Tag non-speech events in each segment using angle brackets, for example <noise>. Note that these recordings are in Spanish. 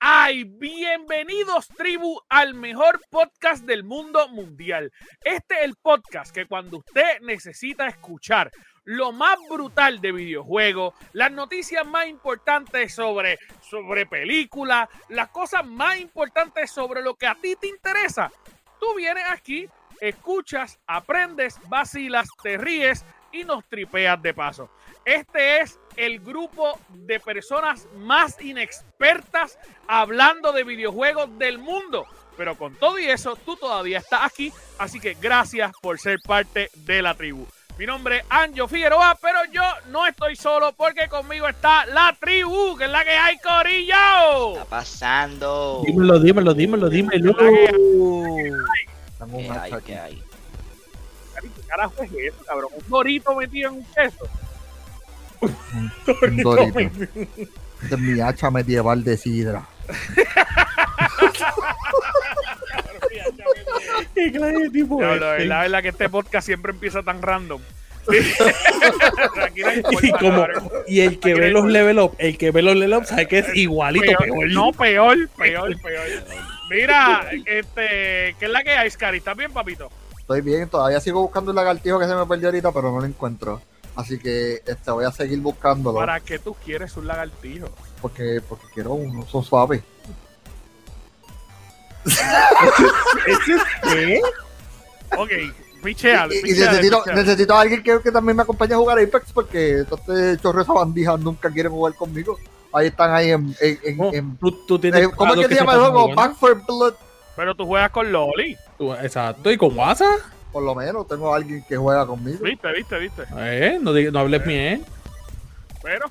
hay? Bienvenidos, tribu, al mejor podcast del mundo mundial. Este es el podcast que cuando usted necesita escuchar lo más brutal de videojuegos, las noticias más importantes sobre, sobre películas, las cosas más importantes sobre lo que a ti te interesa, tú vienes aquí, escuchas, aprendes, vacilas, te ríes y nos tripeas de paso. Este es el grupo de personas más inexpertas hablando de videojuegos del mundo. Pero con todo y eso, tú todavía estás aquí. Así que gracias por ser parte de la tribu. Mi nombre es Anjo Figueroa, pero yo no estoy solo porque conmigo está la tribu, que es la que hay, Corillo. está pasando? Dímelo, dímelo, dímelo, dímelo. ¿Qué hay? ¿Qué hay? ¿Qué carajo es eso, cabrón? Un dorito metido en un queso. Un dorito. Esta es mi hacha medieval de sidra. ¿Qué clase de tipo No, es? la verdad, la verdad que este podcast siempre empieza tan random. Y, como, y el que ve los level up, el que ve los level up sabe que es igualito Peor, peor. No, peor, peor, peor. Mira, este, ¿qué es la que hay, Scary? ¿Estás bien, papito? Estoy bien, todavía sigo buscando el lagartijo que se me perdió ahorita, pero no lo encuentro. Así que este, voy a seguir buscándolo. ¿Para qué tú quieres un lagartijo? Porque, porque quiero uno, son suaves. ¿Qué? Ok, pichealo, Y, necesito, a alguien que, que también me acompañe a jugar Apex porque este chorro de bandijas nunca quieren jugar conmigo. Ahí están ahí en... en, en- Oh, en- Tú, tú tienes eh, ¿Cómo es jugador que se llama el juego? Back for Blood. Pero tú juegas con Loli. Tú- Exacto, y con WhatsApp. Por lo menos tengo a alguien que juega conmigo. Viste, viste, viste. Eh, no, digas- no hables bien. Pero,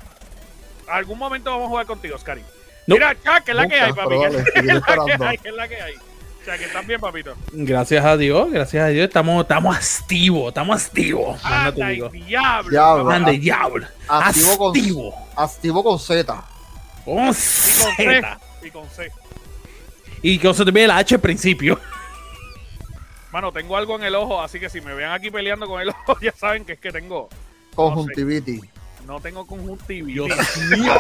algún momento vamos a jugar contigo, Scary. No. Mira, Chuck, ¿qué es la que hay, papi? pero ¿Qué dale, es seguiré la que hay? ¿Qué es la que hay? O sea, que estás bien, papito. Gracias a Dios, gracias a Dios. Estamos, estamos activos, estamos activos. Anda, diablo. Diablo. Diablo. Activo con, Activo. activo con Z. Con Y con Z. C. Y con C. Y que se te ve el H al principio. Mano, tengo algo en el ojo, así que si me ven aquí peleando con el ojo, <laughs> ya saben que es que tengo. Conjuntivitis. No tengo conjuntivitis. Dios <laughs> mío.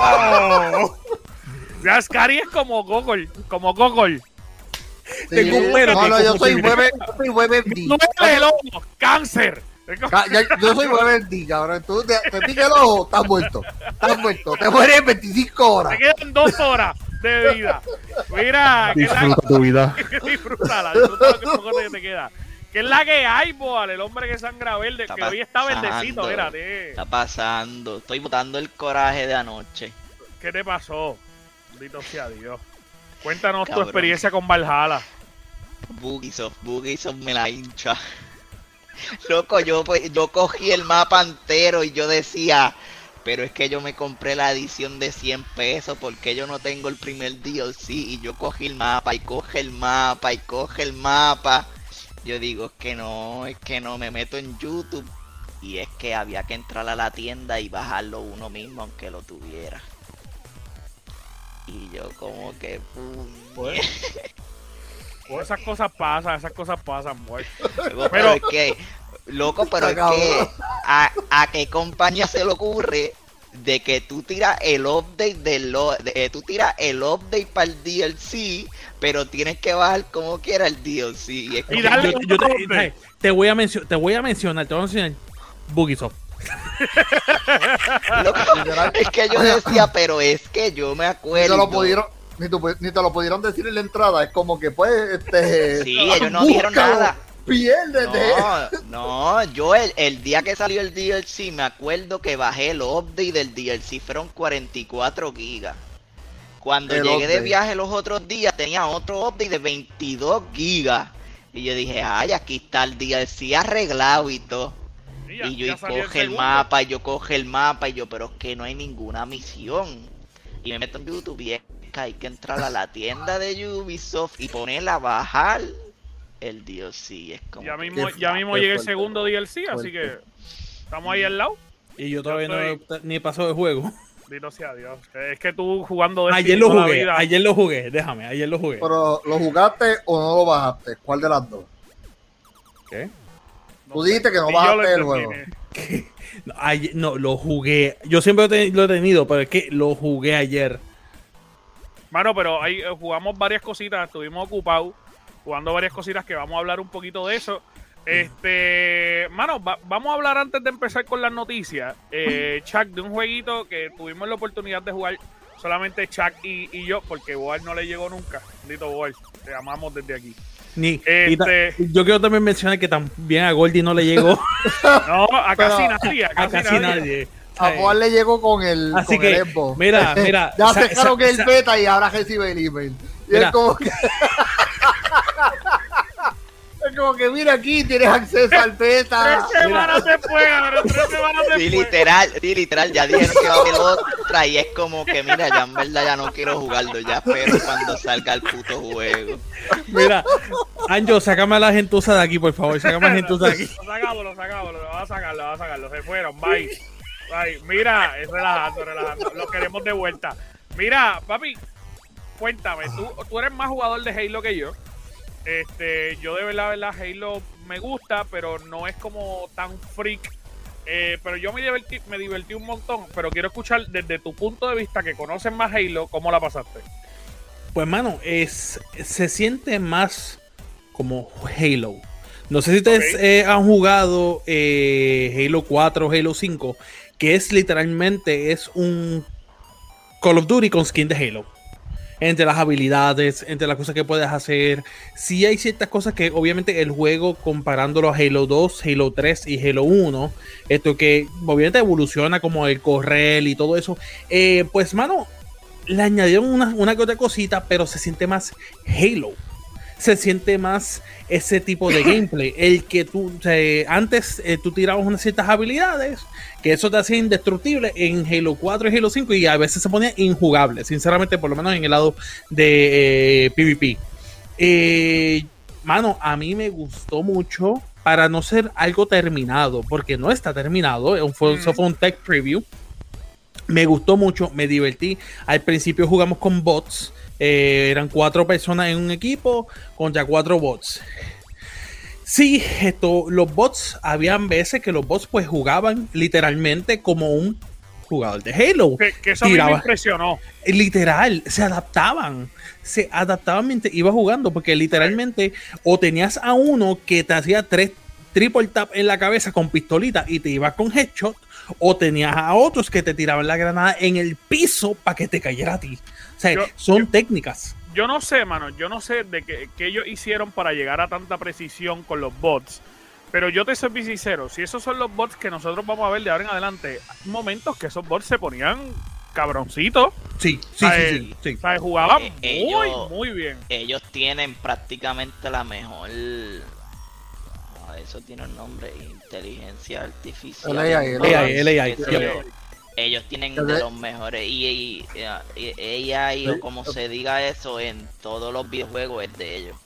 Ya, Scary es como Gogol. Como Gogol. Tengo un pelo No, no, yo soy conjuntivitis. web, yo soy WebMD. No es el ojo. Cáncer. Yo soy WebMD, cabrón. Tú te, te pica el ojo, estás muerto. Estás muerto. Te mueres en 25 horas. Te quedan dos horas de vida. Mira, que la, Disfruta tu vida. <laughs> disfrútala, disfruta lo que poco te, te queda. ¿Qué es la que hay, boal? El hombre que sangra verde, Está que hoy está verdecito, mírate. Está pasando. Estoy botando el coraje de anoche. ¿Qué te pasó? Bendito sea Dios. Cuéntanos tu Cabrón. experiencia con Valhalla. Bugisoft, Bugisoft me la hincha. Loco, yo, pues, yo cogí el mapa entero y yo decía, pero es que yo me compré la edición de 100 pesos porque yo no tengo el primer DLC y yo cogí el mapa y coge el mapa y coge el mapa. Yo digo, es que no, es que no me meto en YouTube y es que había que entrar a la tienda y bajarlo uno mismo aunque lo tuviera. Y yo como que... Pues, <laughs> Pues esas cosas pasan, esas cosas pasan, muerto. Loco, Pero- pero es que, loco, pero es que. A, a qué compañía se le ocurre de que tú tiras el update del lo- de, eh, tú tiras el update para el DLC, pero tienes que bajar como quiera el DLC. Y es Y como- darle Yo- un yo te, voy a mencionar, te voy a mencionar, te voy a mencionar Bugisoft. <laughs> es que yo decía, pero es que yo me Ni te acuerdo. lo pudieron, ni, tu- ni te lo pudieron decir en la entrada. Es como que, pues, este. Sí, ellos no dijeron nada. Piérdete. No, no, yo el, el día que salió el DLC me acuerdo que bajé el update del DLC, fueron 44 gigas. Cuando El llegué de viaje los otros días tenía otro update de 22 gigas. Y yo dije, ay, aquí está el DLC arreglado y todo. ya- y yo y coge el segundo. mapa, y yo coge el mapa, y yo, pero es que no hay ninguna misión. Y me meto en YouTube y es que hay que entrar a la tienda de Ubisoft y ponerla a bajar el DLC. Es como Ya que- mismo, Qué ya mismo llega el fuerte. segundo DLC, así que Fuerte. estamos ahí al lado. Y yo todavía Yo no estoy- he- ni paso de juego. Bendito sea Dios. Es que tú jugando de Ayer lo jugué, ayer lo jugué, déjame, ayer lo jugué. Pero, ¿lo jugaste o no lo bajaste? ¿Cuál de las dos? ¿Qué? Tú dijiste que no bajaste el juego. No, ayer- no, lo jugué. Yo siempre lo he te- lo he tenido, pero es que lo jugué ayer. Mano, pero ahí eh, jugamos varias cositas, estuvimos ocupados jugando varias cositas que vamos a hablar un poquito de eso. Este, mano, va- vamos a hablar antes de empezar con las noticias, eh, Chuck, de un jueguito que tuvimos la oportunidad de jugar solamente Chuck y, y yo, porque Boal no le llegó nunca. Dito Boal, te amamos desde aquí. Ni, y Este- yo quiero también mencionar que también a Goldie no le llegó <laughs> No, a Pero- casi nadie, a a casi, casi nadie. nadie. A. Juan le llegó con el, Así con que, el mira, mira, <laughs> ya sa- sacaron sa- el beta y ahora recibe el email. Y Mira. es como que. <laughs> es como que, mira aquí, tienes acceso al Tres beta. semanas después, pero tres semanas Sí, después. literal, sí, literal, ya dijeron que va a haber otra y es como que, mira, ya en verdad ya no quiero jugarlo, ya espero cuando salga el puto juego. Mira, Anjo, sácame a la gentuza de aquí, por favor. Sácame a la gentuza de aquí. Lo sacamos, lo vamos a sacar, lo vamos a sacar. Se fueron, bye. Bye. Mira, es relajando, relajando. Lo queremos de vuelta. Mira, papi, cuéntame, tú, tú eres más jugador de Halo que yo. Este, yo de verdad, verdad, Halo me gusta, pero no es como tan freak. Eh, pero yo me divertí, me divertí un montón. Pero quiero escuchar desde tu punto de vista, que conoces más Halo, ¿cómo la pasaste? Pues, mano, es, se siente más como Halo. No sé si ustedes eh, han jugado eh, Halo 4, Halo 5, que es literalmente es un Call of Duty con skin de Halo. Entre las habilidades, entre las cosas que puedes hacer. Sí hay ciertas cosas que obviamente el juego comparándolo a Halo 2, Halo 3 y Halo 1, esto que obviamente evoluciona como el correr y todo eso. eh, pues mano, le añadieron una, una que otra cosita, pero se siente más Halo. Se siente más ese tipo de gameplay. <coughs> El que tú, sea, antes eh, tú tirabas unas ciertas habilidades, que eso te hacía indestructible en Halo 4 y Halo 5, y a veces se ponía injugable, sinceramente, por lo menos en el lado de eh, PvP. Eh, mano, a mí me gustó mucho para no ser algo terminado, porque no está terminado, eh, fue, eso fue un tech preview. Me gustó mucho, me divertí. Al principio jugamos con bots. Eh, eran cuatro personas en un equipo contra cuatro bots. Sí, esto, los bots, habían veces que los bots pues jugaban literalmente como un jugador de Halo. Que, que eso a mí me impresionó. Literal, se adaptaban. Se adaptaban mientras iba jugando, porque literalmente o tenías a uno que te hacía tres triple tap en la cabeza con pistolita y te ibas con headshot, o tenías a otros que te tiraban la granada en el piso para que te cayera a ti. O sea, Yo- son yo- técnicas. Yo no sé, mano, yo no sé de qué, qué ellos hicieron para llegar a tanta precisión con los bots. Pero yo te soy sincero, si esos son los bots que nosotros vamos a ver de ahora en adelante, hay momentos que esos bots se ponían cabroncitos. Sí, sí, sí, sí, sí. O sea, jugaban Eh, muy, ellos- muy bien. Ellos tienen prácticamente la mejor... ah, Eso tiene un nombre, inteligencia artificial. El AI, el Ellos tienen de de- los mejores y, AI o como se diga eso en todos los videojuegos es de ellos.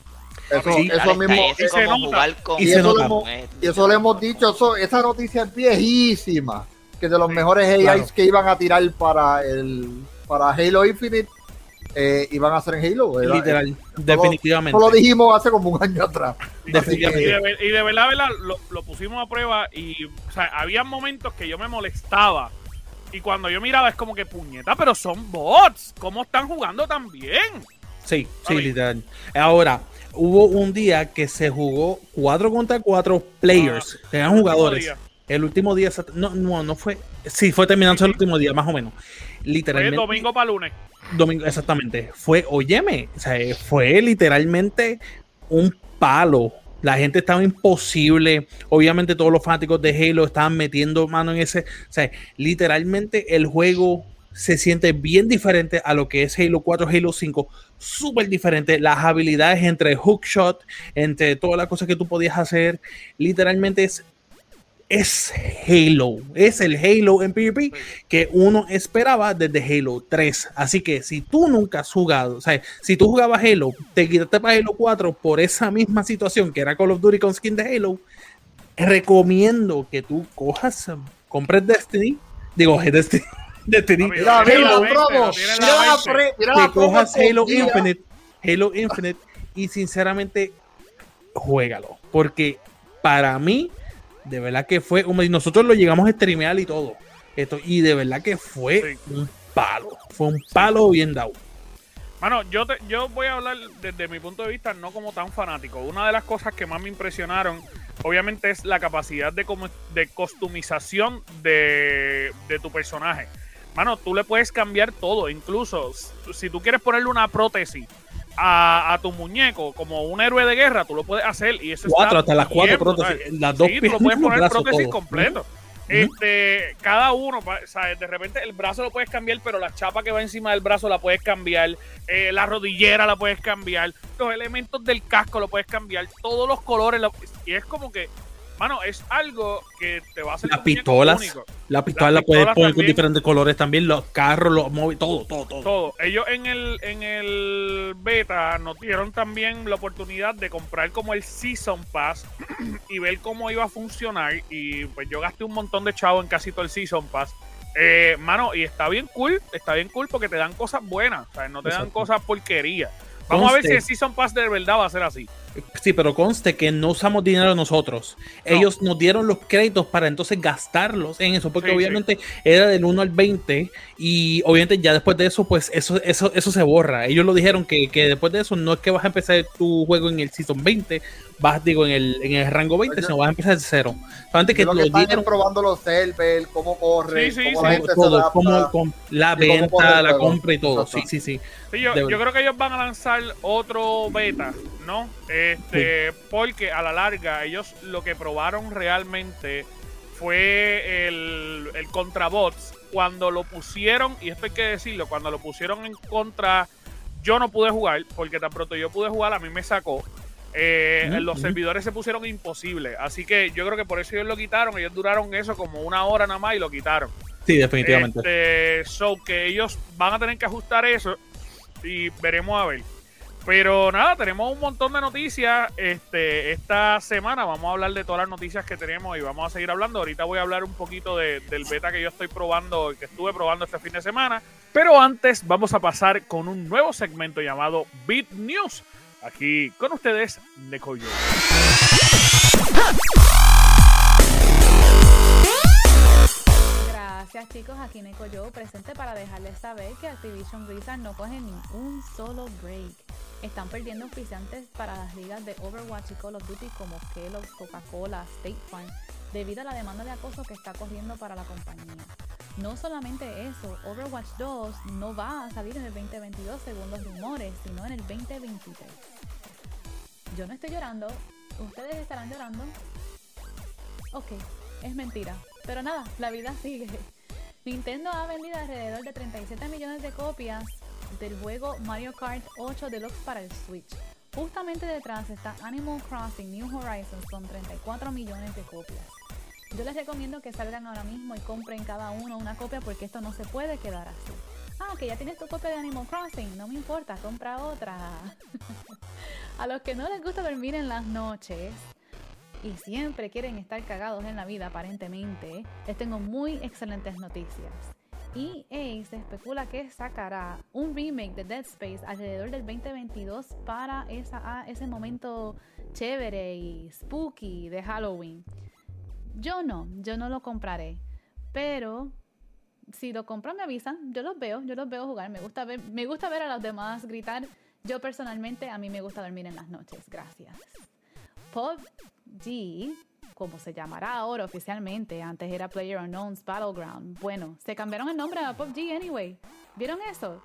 Eso, Sí. eso mismo. y eso como nota. jugar con- Y Y eso, nota. con este. y eso le hemos dicho, eso- esa noticia es viejísima. Que de los Sí, mejores AIs claro. que iban a tirar para el para Halo Infinite eh, iban a ser en Halo. era- Literal, Eso definitivamente. lo dijimos hace como un año atrás. Y Definitivamente. de, ver- y de verdad, verdad, lo, lo pusimos a prueba y, o sea, había momentos que yo me molestaba. Y cuando yo miraba es como que puñeta, pero son bots. ¿Cómo están jugando tan bien? Sí, sí, literal. Ahora, hubo un día que se jugó 4 contra 4 players, Ah, tenían el jugadores. El último día, no, no, no fue, sí, fue terminando el último día, más o menos. Fue Literalmente. domingo para lunes. domingo, exactamente. Fue, óyeme, o sea, fue literalmente un palo. La gente estaba imposible. Obviamente todos los fanáticos de Halo estaban metiendo mano en ese. O sea, literalmente el juego se siente bien diferente a lo que es Halo 4, Halo 5. Súper diferente. Las habilidades entre hookshot, entre todas las cosas que tú podías hacer. Literalmente es es Halo, es el Halo en PvP que uno esperaba desde Halo 3. Así que si tú nunca has jugado, o sea, si tú jugabas Halo, te quitaste para Halo 4 por esa misma situación que era Call of Duty con skin de Halo, recomiendo que tú cojas, compres Destiny, digo, <laughs> Destiny, Destiny, Papi, Mira, Tiene mira la la 20, promo. lo tiene en la Mira la 20. pre- mira que cojas Halo. Infinite, Halo Infinite y sinceramente juégalo, porque para mí de verdad que fue un- nosotros lo llegamos a streamear y todo. Esto y de verdad que fue Sí. un palo, fue un palo bien dado. Mano, yo, te, yo voy a hablar desde mi punto de vista, no como tan fanático. Una de las cosas que más me impresionaron, obviamente, es la capacidad de, de customización de, de tu personaje. Mano, tú le puedes cambiar todo, incluso si tú quieres ponerle una prótesis a, a tu muñeco como un héroe de guerra, tú lo puedes hacer y eso Cuatro, hasta las cuatro prótesis, las dos sí, tú lo puedes <laughs> poner prótesis completo. Este, cada uno, ¿sabes? De repente el brazo lo puedes cambiar, pero la chapa que va encima del brazo la puedes cambiar, eh, la rodillera la puedes cambiar, los elementos del casco lo puedes cambiar, todos los colores, lo- y es como que, mano, es algo que te va a hacer Las pistolas, único. la pistola la pistolas puedes poner con diferentes colores también, los carros, los móviles, todo, todo, todo. Todo. Ellos en el, en el beta nos dieron también la oportunidad de comprar como el Season Pass <clears throat> y ver cómo iba a funcionar. Y pues yo gasté un montón de chavo en casi todo el Season Pass. Eh, mano, y está bien cool, está bien cool porque te dan cosas buenas, o sea, no te dan cosas porquerías. Vamos a ver si el Season Pass de verdad va a ser así. Sí, pero conste que no usamos dinero nosotros. Ellos nos dieron los créditos para entonces gastarlos en eso, porque Sí, obviamente era del 1 al 20 y obviamente ya después de eso, pues eso, eso, eso se borra. Ellos lo dijeron que, que después de eso no es que vas a empezar tu juego en el Season 20, vas, digo, en el, en el rango 20, Oye. sino vas a empezar de cero. Solamente que lo que están dieron es probando los servers, cómo corre, Sí, sí, cómo sí. la gente se todo, adapta. con la cómo venta, la compra y todo. Sí, sí, sí. Sí, yo, yo creo que ellos van a lanzar otro beta, ¿no? Este, porque a la larga ellos lo que probaron realmente fue el, el contrabots. Cuando lo pusieron, y esto hay que decirlo, cuando lo pusieron en contra, yo no pude jugar, porque tan pronto yo pude jugar, a mí me sacó. Eh, los servidores se pusieron imposibles. Así que yo creo que por eso ellos lo quitaron. Ellos duraron eso como una hora nada más y lo quitaron. Sí, definitivamente. Este, so que ellos van a tener que ajustar eso y veremos a ver. Pero nada, tenemos un montón de noticias. Este, esta semana vamos a hablar de todas las noticias que tenemos y vamos a seguir hablando. Ahorita voy a hablar un poquito de- del beta que yo estoy probando, que estuve probando este fin de semana. Pero antes vamos a pasar con un nuevo segmento llamado Beat News. Aquí con ustedes, Nekoyo. Gracias chicos, aquí Neko yo presente para dejarles saber que Activision Blizzard no coge ni un solo break. Están perdiendo auspiciantes para las ligas de Overwatch y Call of Duty como Kellogg's, Coca-Cola, State Farm, debido a la demanda de acoso que está corriendo para la compañía. No solamente eso, Overwatch 2 no va a salir en el 2022 según los rumores, sino en el 2023. Yo no estoy llorando, ustedes estarán llorando. Ok, es mentira. Pero nada, la vida sigue. Nintendo ha vendido alrededor de 37 millones de copias del juego Mario Kart 8 Deluxe para el Switch. Justamente detrás está Animal Crossing New Horizons con 34 millones de copias. Yo les recomiendo que salgan ahora mismo y compren cada uno una copia porque esto no se puede quedar así. Ah, que ya tienes tu copia de Animal Crossing, no me importa, compra otra. <laughs> A los que no les gusta dormir en las noches, y siempre quieren estar cagados en la vida aparentemente, les tengo muy excelentes noticias. EA se especula que sacará un remake de Dead Space alrededor del 2022 para ah, ese momento chévere y spooky de Halloween. Yo no, yo no lo compraré, pero si lo compran me avisan, yo los veo, yo los veo jugar, me gusta ver, me gusta ver a los demás gritar. Yo personalmente a mí me gusta dormir en las noches, gracias. PUBG, como se llamará ahora oficialmente, antes era PlayerUnknown's Battleground. Bueno, se cambiaron el nombre a PUBG anyway. ¿Vieron eso?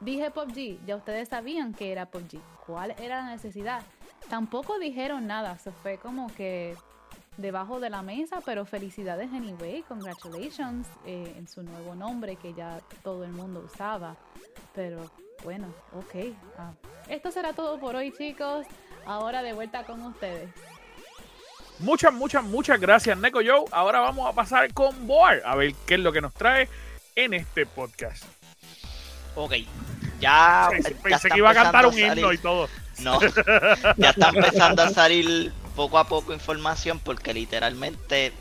Dije PUBG, ya ustedes sabían que era PUBG. ¿Cuál era la necesidad? Tampoco dijeron nada, se fue como que debajo de la mesa, pero felicidades anyway, congratulations eh, en su nuevo nombre que ya todo el mundo usaba. Pero bueno, ok. ah. Esto será todo por hoy chicos. Ahora de vuelta con ustedes. Muchas, muchas, muchas gracias, Neko Joe. Ahora vamos a pasar con Boar a ver qué es lo que nos trae en este podcast. Ok, ya. Pensé, ya pensé está que iba a cantar un himno y todo. No, ya está empezando a salir poco a poco información porque literalmente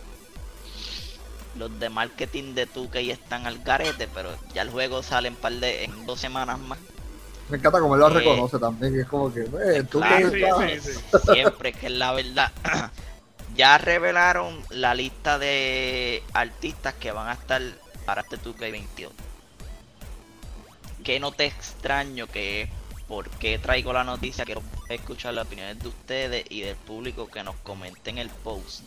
los de marketing de 2K están al garete, pero ya el juego sale en, par de, en dos semanas más. Me encanta cómo él lo Eh, reconoce también. que Es como que, eh, tú claro, que Sí, estás- sí, sí. <laughs> Siempre que es la verdad. <clears throat> ya revelaron la lista de artistas que van a estar para este 2K22. que no te extraño que por qué traigo la noticia, quiero escuchar las opiniones de ustedes y del público que nos comenten el post.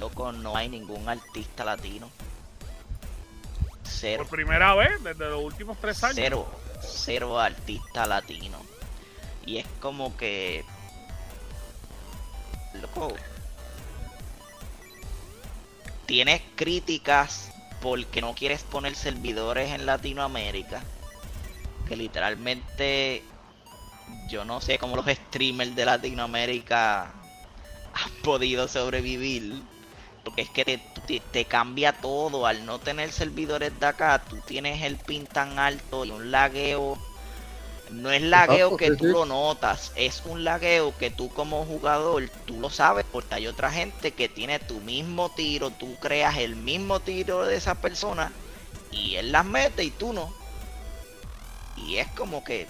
Loco, no hay ningún artista latino. Cero. Por primera vez desde los últimos tres años. Cero, cero artista latino. Y es como que. Loco. Tienes críticas porque no quieres poner servidores en Latinoamérica. Que literalmente. Yo no sé cómo los streamers de Latinoamérica han podido sobrevivir. Porque es que te, te, te cambia todo. Al no tener servidores de acá, tú tienes el pin tan alto y un lagueo. No es lagueo Exacto, que sí, tú sí. lo notas, es un lagueo que tú como jugador, tú lo sabes porque hay otra gente que tiene tu mismo tiro, tú creas el mismo tiro de esa persona y él las mete y tú no. Y es como que...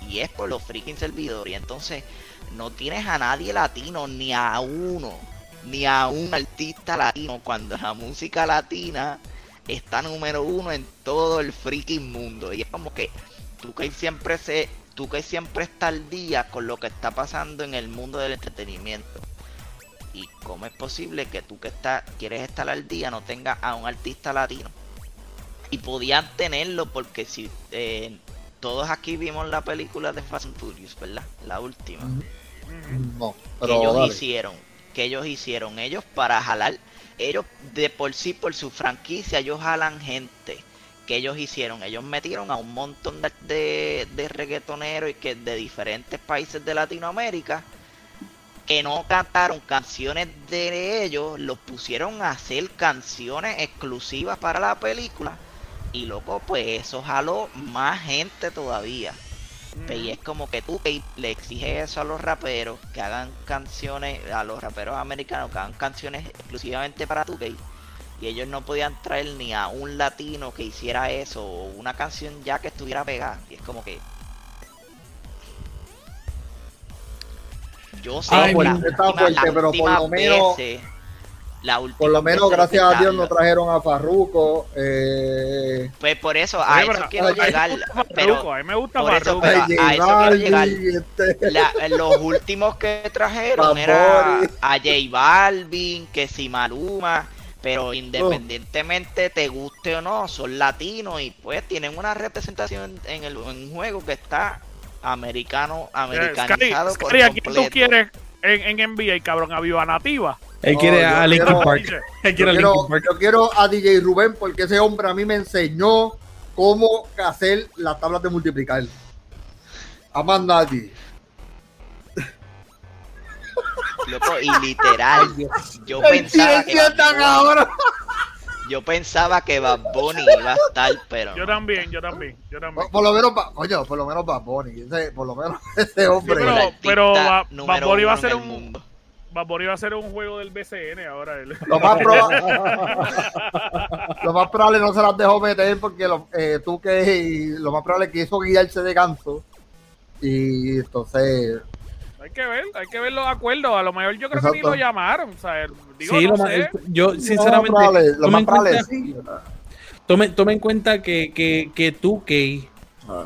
Y es por los freaking servidores. Y entonces no tienes a nadie latino, ni a uno, ni a un artista latino, cuando la música latina está número uno en todo el freaking mundo. Y es como que tú que siempre se, tú que siempre está al día con lo que está pasando en el mundo del entretenimiento. Y cómo es posible que tú que está, quieres estar al día no tengas a un artista latino. Y podían tenerlo porque si eh, todos aquí vimos la película de Fast and Furious, ¿verdad? La última. No, que pero ellos dale. hicieron, que ellos hicieron, ellos para jalar, ellos de por sí, por su franquicia, ellos jalan gente. Que ellos hicieron, ellos metieron a un montón de, de, reggaetoneros y que de diferentes países de Latinoamérica que no cantaron canciones de ellos, los pusieron a hacer canciones exclusivas para la película. Y loco, pues eso jaló más gente todavía. Y es como que tú le exiges eso a los raperos, que hagan canciones, a los raperos americanos, que hagan canciones exclusivamente para 2K. Y ellos no podían traer ni a un latino que hiciera eso, o una canción ya que estuviera pegada. Y es como que... Yo sé Ay, que la última- fuerte, pero por lo menos- veces- la Por lo menos, gracias a Dios, no trajeron a Farruko. Eh, Pues por eso, a eso pero- quiero llegar. A mí me gusta Pero Farruko, a mí me gusta por eso, a eso quiero llegar. Este, La- los últimos que trajeron Bad era Bunny. a J Balvin, que si Maluma, pero independientemente te guste o no, son latinos y pues tienen una representación en el en un juego que está americano, Eh, americanizado Scary, por Scary, ¿a quién tú quieres en, en NBA, cabrón? ¿A Viva Nativa? Él quiere yo a Linkin quiero- Park. Yo, a quiero, Linkin Park. yo quiero a DJ Rubén porque ese hombre a mí me enseñó cómo hacer las tablas de multiplicar. A más nadie. Loco, y literal, yo pensaba que ahora. yo pensaba que Bad Bunny iba a estar, pero Yo también, yo también, yo también. Por, por lo menos, Ba- coño, por lo menos Bad Bunny. Ese, por lo menos <laughs> ese Sí, hombre. pero- pero Bad- Bunny va a ser un- mundo. Bad Bunny va a ser un juego del BCN ahora. el- Lo más, <laughs> proba- <laughs> lo más probable no se las dejó meter porque lo, eh, tú que lo más probable es que hizo guiarse de ganso. Y entonces, Hay que ver, hay que ver los acuerdos. A lo mejor yo creo que ni lo llamaron. O sea, digo, Sí, no lo sé. yo sinceramente, probable, lo más probable cuenta- sí. tome, tome en cuenta que, que, que 2K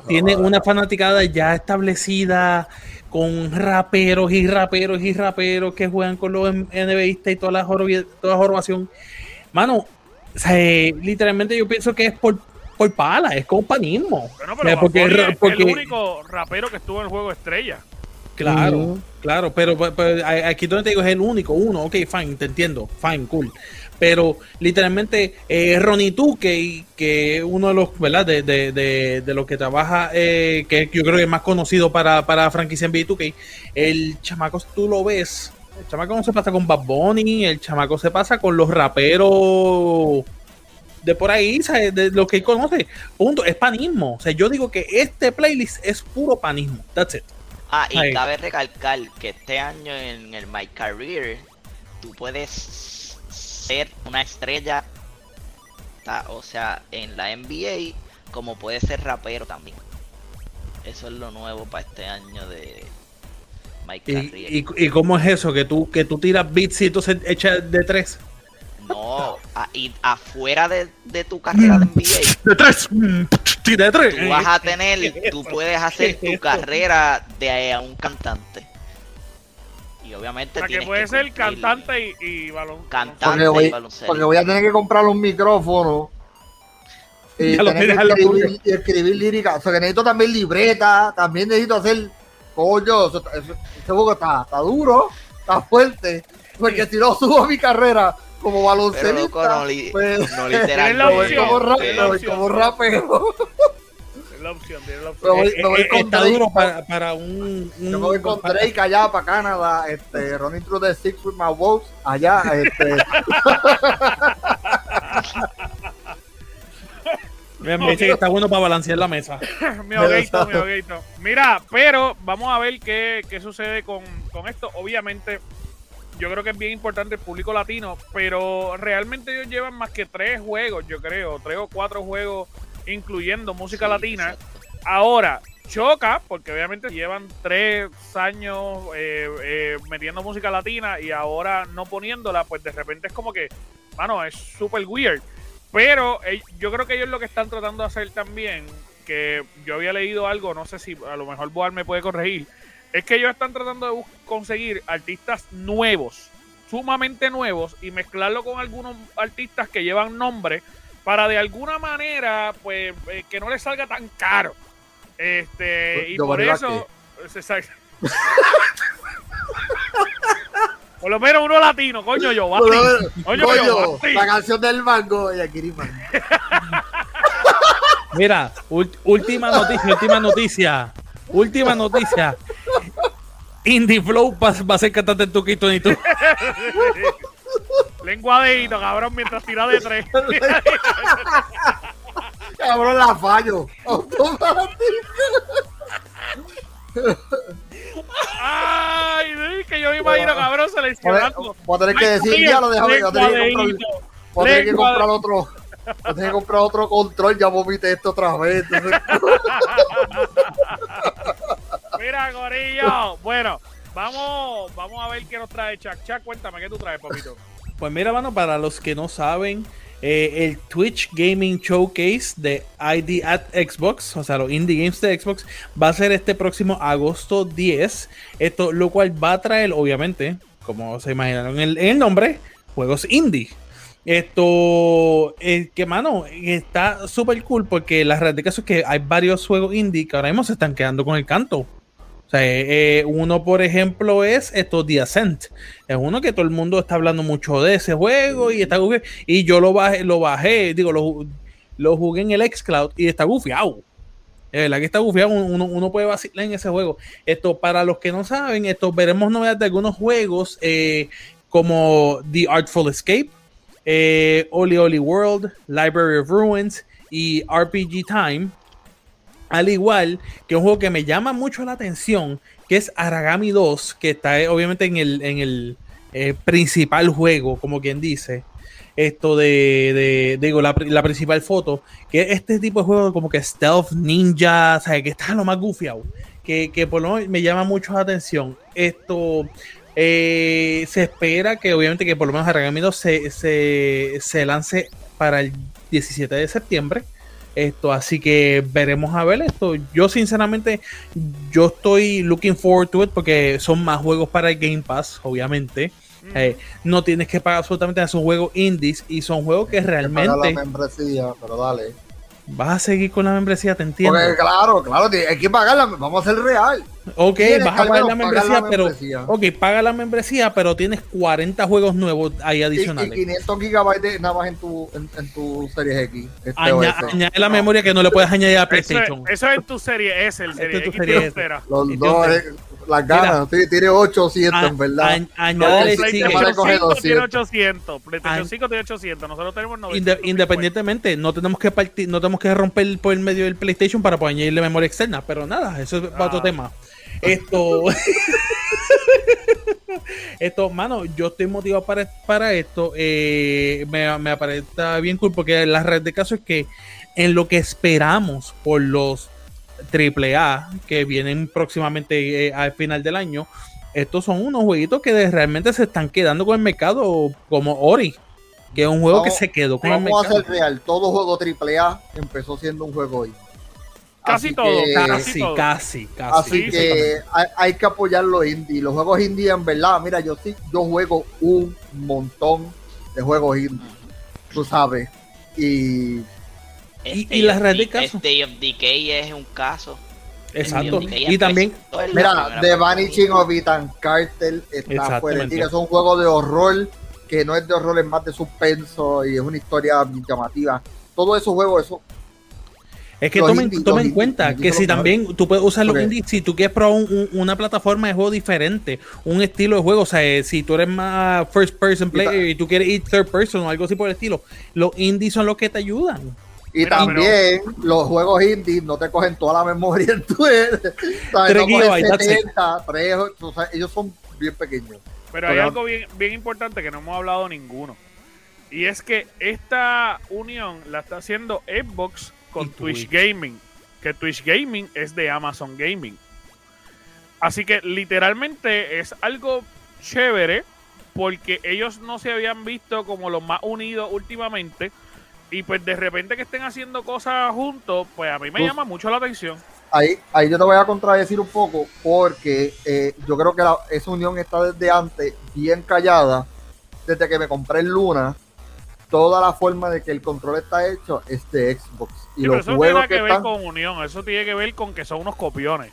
tiene una fanaticada ya establecida con raperos y raperos y raperos que juegan con los NBAistas y toda la, toda la jorobación. Mano, o sea, eh, literalmente yo pienso que es por, por pala, es compañismo. Bueno, O sea, porque- es porque- el único rapero que estuvo en el juego estrella. Claro, claro, pero, pero- pero aquí donde te digo es el único, uno, ok, fine, te entiendo, fine, cool. Pero literalmente eh, Ronnie Tu, que, que uno de los, ¿verdad? De, de, de, de los que trabaja, eh, que yo creo que es más conocido para, para franquicia en B2K, el chamaco tú lo ves, el chamaco no se pasa con Bad Bunny, el chamaco se pasa con los raperos de por ahí, ¿sabes? de lo que conoce. Punto, es panismo. O sea, yo digo que este playlist es puro panismo. That's it. Ah, y cabe recalcar que este año en el My Career tú puedes ser una estrella, o sea, en la NBA, como puedes ser rapero también. Eso es lo nuevo para este año de Career. ¿Y, y, y cómo es eso? Que tú, que tú tiras beats y entonces echas de tres. No, a- y afuera de, de tu carrera de NBA, <laughs> De tres. De tres. tú vas a tener, tú puedes hacer ¿Qué es tu <laughs> carrera de a un cantante. Y obviamente O sea, que puede ser cumplir cantante y, y balón. Cantante. Porque y baloncesto. porque voy a tener que comprar un micrófono. Y Ya lo tener que escribir, y escribir lírica. O sea, que necesito también libreta. También necesito hacer. Coño, ese juego está, está duro, está fuerte. Porque si no <laughs> subo mi carrera como baloncelista, Pero loco, no, li- pues, no <laughs> opción, como, opción. como rapero. <laughs> Es la opción, tiene la Me opción. voy- Eh, me voy eh, con está Drake. duro para, para un, un- Yo me voy con Drake allá para Canadá, este, running through the six with my wolves, allá, este, Me <laughs> me dice que está bueno para balancear la mesa. <laughs> mi hoguito, mi hoguito. Mira, pero vamos a ver qué, qué sucede con, con esto. Obviamente, yo creo que es bien importante el público latino, pero realmente ellos llevan más que tres juegos, yo creo, tres o cuatro juegos, incluyendo música Sí, latina. exacto. Ahora, choca, porque obviamente llevan tres años eh, eh, metiendo música latina y ahora no poniéndola, pues de repente es como que, mano, es súper weird. Pero eh, yo creo que ellos lo que están tratando de hacer también, que yo había leído algo, no sé si a lo mejor Boal me puede corregir, es que ellos están tratando de conseguir artistas nuevos, sumamente nuevos, y mezclarlo con algunos artistas que llevan nombre para de alguna manera, pues, eh, que no les salga tan caro. Este, y por eso. <laughs> Por lo menos uno latino, coño, yo, Coño, Coño, la canción del mango y aquí <laughs> Mira, última noticia, última noticia. Última noticia. Indie Flow va, va a ser cantante en Tuquito ni tú. Lengua de hito, cabrón, mientras tira de tres. <laughs> Cabrón, la fallo. Ay, que yo me imagino, cabrón, seleccionando. Voy a tener que decir, ya lo déjame, voy a tener que comprar, otro. Que comprar otro control, ya vomité esto otra vez. entonces- <laughs> Mira, Corillo. Bueno, vamos, vamos a ver qué nos trae Chuck. Chuck, cuéntame, ¿qué tú traes, papito? Pues mira, mano, para los que no saben, eh, el Twitch Gaming Showcase de ID at Xbox, o sea, los indie games de Xbox, va a ser este próximo agosto 10. Esto, lo cual va a traer, obviamente, como se imaginaron en el, nombre, juegos indie. Esto, eh, que mano, está súper cool porque la realidad es que hay varios juegos indie que ahora mismo se están quedando con el canto. O sea, eh, eh, uno, por ejemplo, es esto, The Ascent. Es uno que todo el mundo está hablando mucho de ese juego y está gufi- Y yo lo bajé, lo bajé, digo, lo, lo jugué en el Xcloud y está gufiado. Es verdad que está gufiado, uno, uno puede vacilar en ese juego. Esto, para los que no saben, esto veremos novedades de algunos juegos eh, como The Artful Escape, Oli Oli World, Library of Ruins y RPG Time. Al igual que un juego que me llama mucho la atención, que es Aragami 2, que está eh, obviamente en el, en el eh, principal juego, como quien dice. Esto de, de- digo, la, la principal foto, que es este tipo de juego como que stealth, ninja, ¿sabes? que está lo más gufiado, que, que por lo menos me llama mucho la atención. Esto eh, se espera que obviamente que por lo menos Aragami 2 se, se, se lance para el 17 de septiembre. Esto, así que veremos a ver esto. Yo, sinceramente, yo estoy looking forward to it porque son más juegos para el Game Pass, obviamente. Eh, no tienes que pagar absolutamente nada, son juegos indies y son juegos que realmente la membresía, pero dale. vas a seguir con la membresía, te entiendo. Porque claro, claro, hay que pagarla, vamos a ser real. Ok, tienes vas a pagar la membresía, la pero membresía. ok, paga la membresía, pero tienes 40 juegos nuevos ahí Y, y adicionales. 500 gigabytes de- nada más en tu, en, en tu Series X. Este Aña- añade la memoria que no le puedes añadir a Eso es, PlayStation. eso es en tu serie S, el serie es tu X serie S. entera. Los y dos, eh, las ganas. Sí, tiene 800, A- en verdad. añ- añádele No. PlayStation PlayStation coge 5 tiene 200. 800, PlayStation Ay. 5 tiene 800, nosotros tenemos 900. Inde- independientemente, no tenemos que partir, no tenemos que romper por el medio del PlayStation para poder añadirle memoria externa, pero nada, eso es para otro Ah. tema. Esto, <laughs> esto, mano, yo estoy motivado para, para esto. eh, me, me parece bien cool porque la red de caso es que en lo que esperamos por los AAA que vienen próximamente eh, al final del año, estos son unos jueguitos que realmente se están quedando con el mercado como Ori. Que es un juego que se quedó con el Vamos a ser mercado. real. Todo juego AAA empezó siendo un juego indie. Casi todo, que- Casi, todo. casi, casi. Así Sí, que hay, hay que apoyar los indie. Los juegos indie, en verdad, mira, yo sí, yo juego un montón de juegos indie, tú sabes. Y Y- Este y la red de Decay- caso. Este of Decay es un caso. Exacto. Y también, mira, The. Vanishing of Ethan Cartel está fuera. de. Es un juego de horror que no es de horror, es más de suspenso y es una historia llamativa. Todos esos juegos, eso es que tomen, indie- tomen en cuenta indie- que si también tú puedes usar los indies, si tú quieres probar un- un- una plataforma de juego diferente, un estilo de juego, o sea, eh, si tú eres más first person player y tú quieres ir third person o algo así por el estilo, los indies son los que te ayudan. Y Mira, también los juegos indie no te cogen toda la memoria en tu ¿sabes? Tres No cogen gigabytes, that's it. 70, tres, o sea, ellos son bien pequeños. Pero hay Pero- algo bien, bien importante que no hemos hablado ninguno. Y es que esta unión la está haciendo Xbox con Twitch Twitch. Gaming. Que Twitch Gaming es de Amazon Gaming. Así que literalmente es algo chévere porque ellos no se habían visto como los más unidos últimamente. Y pues de repente que estén haciendo cosas juntos, pues a mí me Uf. llama mucho la atención. Ahí, ahí yo te voy a contradecir un poco porque eh, yo creo que la- esa unión está desde antes bien callada. Desde que me compré el Luna, toda la forma de que el control está hecho es de Xbox. Y Sí, pero los eso no tiene juegos nada que, que ver están... con unión, eso tiene que ver con que son unos copiones.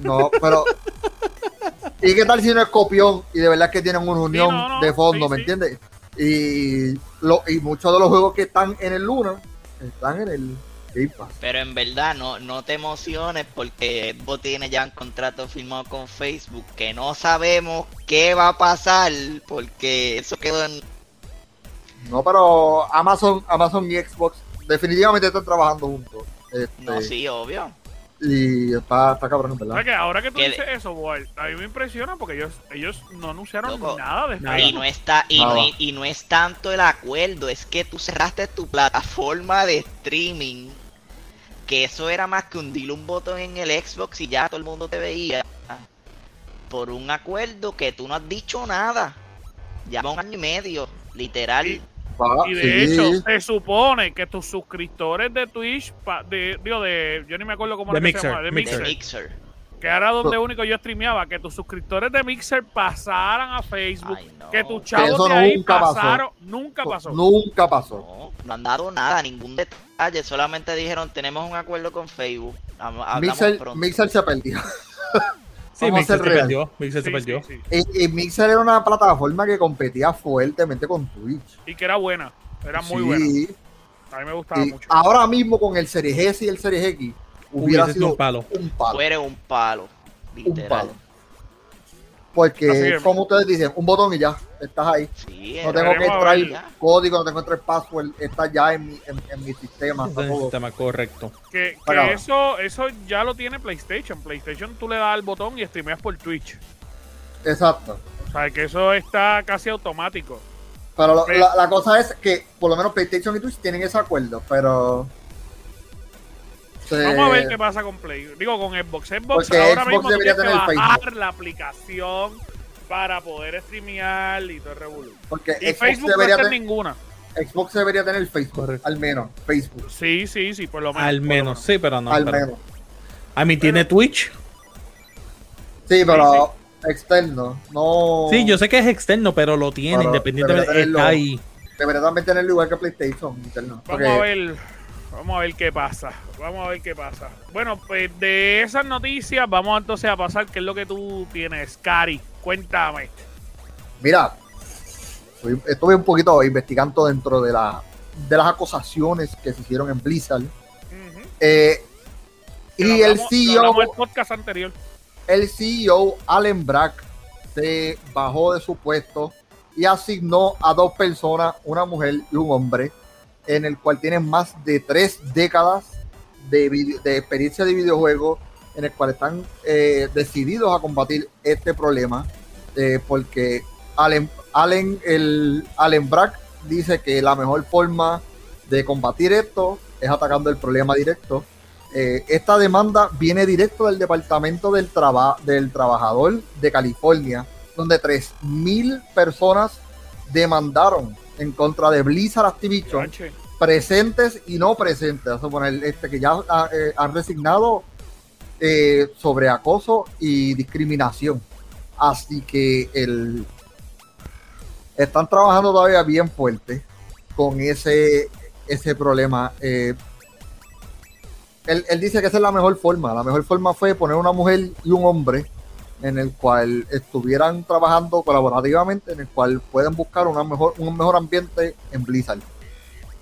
No, pero... ¿Y qué tal si no es copión y de verdad que tienen una unión no, no, de fondo, sí, ¿me sí. entiendes? Y, lo, y muchos de los juegos que están en el Luna están en el Game Pass. Pero en verdad no, no te emociones porque Xbox tiene ya un contrato firmado con Facebook que no sabemos qué va a pasar porque eso quedó en... No, pero Amazon, Amazon y Xbox definitivamente están trabajando juntos. Este, No, sí, obvio. Y está, está cabrón, O ¿verdad? sea que ahora que tú dices eso, boy, a mí me impresiona porque ellos, ellos no anunciaron Loco, nada de nada. Y no está y no, y no es tanto el acuerdo, es que tú cerraste tu plataforma de streaming, que eso era más que hundir un botón en el Xbox y ya todo el mundo te veía por un acuerdo que tú no has dicho nada. Ya va un año y medio, literal. Y- Va, Y de sí. hecho, se supone que tus suscriptores de Twitch, pa- de, digo, de, yo ni me acuerdo cómo era que se Mixer, llama, de Mixer, Mixer. que era donde único yo streameaba, que tus suscriptores de Mixer pasaran a Facebook, Ay, no. que tus chavos eso de ahí nunca pasó. pasaron, nunca pasó. Nunca pasó. No, no han dado nada, ningún detalle, solamente dijeron tenemos un acuerdo con Facebook. Hablamos Mixer, pronto. Mixer se perdió. <laughs> Sí, Vamos a Mixer ser se real. perdió. Mixer se perdió. sí, sí. Y, y Mixer era una plataforma que competía fuertemente con Twitch. Y que era buena, era muy Sí, buena. A mí me gustaba y mucho. ahora mismo con el Series S y el Series X hubiera sido sido un palo. un palo. Fuera un palo, Un literal. palo. Porque, es. como ustedes dicen, un botón y ya, estás ahí. Sí, No tengo que entrar código, no tengo que entrar password, está ya en mi, en, en mi sistema. está el correcto. Que, que eso, eso ya lo tiene PlayStation. PlayStation tú le das al botón y streameas por Twitch. Exacto. O sea, que eso está casi automático. Pero lo- Sí. la, la cosa es que por lo menos PlayStation y Twitch tienen ese acuerdo, pero... Vamos a ver qué pasa con Play. Digo, con Xbox. Xbox Porque ahora Xbox mismo debería tienes que tener bajar Facebook. la aplicación para poder streamear y todo el revolú. Porque Y Xbox Facebook no debería, está en ten- ninguna. Xbox debería tener Facebook, Correcto. al menos, Facebook, Sí, sí, sí, por lo menos. Al por lo menos, sí, pero no. al pero- menos. A mí tiene Twitch. Sí, pero externo, no... Sí, yo sé que es externo, pero lo tiene, Pero independientemente. debería tenerlo. Está ahí. Debería también tenerlo igual que PlayStation, interno. Vamos porque- a ver. Vamos a ver qué pasa. Vamos a ver qué pasa. Bueno, pues de esas noticias vamos entonces a pasar qué es lo que tú tienes, Cari. Cuéntame. Mira, estuve un poquito investigando dentro de, la, de las acusaciones que se hicieron en Blizzard. Eh, y el hablamos- CEO, el podcast anterior. el CEO Allen Brack se bajó de su puesto y asignó a dos personas, una mujer y un hombre, en el cual tienen más de tres décadas de, video- de experiencia de videojuegos, en el cual están eh, decididos a combatir este problema, eh, porque Allen, Allen, el, Allen Brack dice que la mejor forma de combatir esto es atacando el problema directo. Eh, esta demanda viene directo del Departamento del, Traba- del Trabajador de California, donde 3.000 personas demandaron en contra de Blizzard Activision, presentes y no presentes. Este, que ya ah, eh, han resignado eh, sobre acoso y discriminación. Así que el, están trabajando todavía bien fuerte con ese, ese problema. Eh, él, él dice que esa es la mejor forma. La mejor forma fue poner una mujer y un hombre en el cual estuvieran trabajando colaborativamente, en el cual pueden buscar una mejor, un mejor ambiente en Blizzard.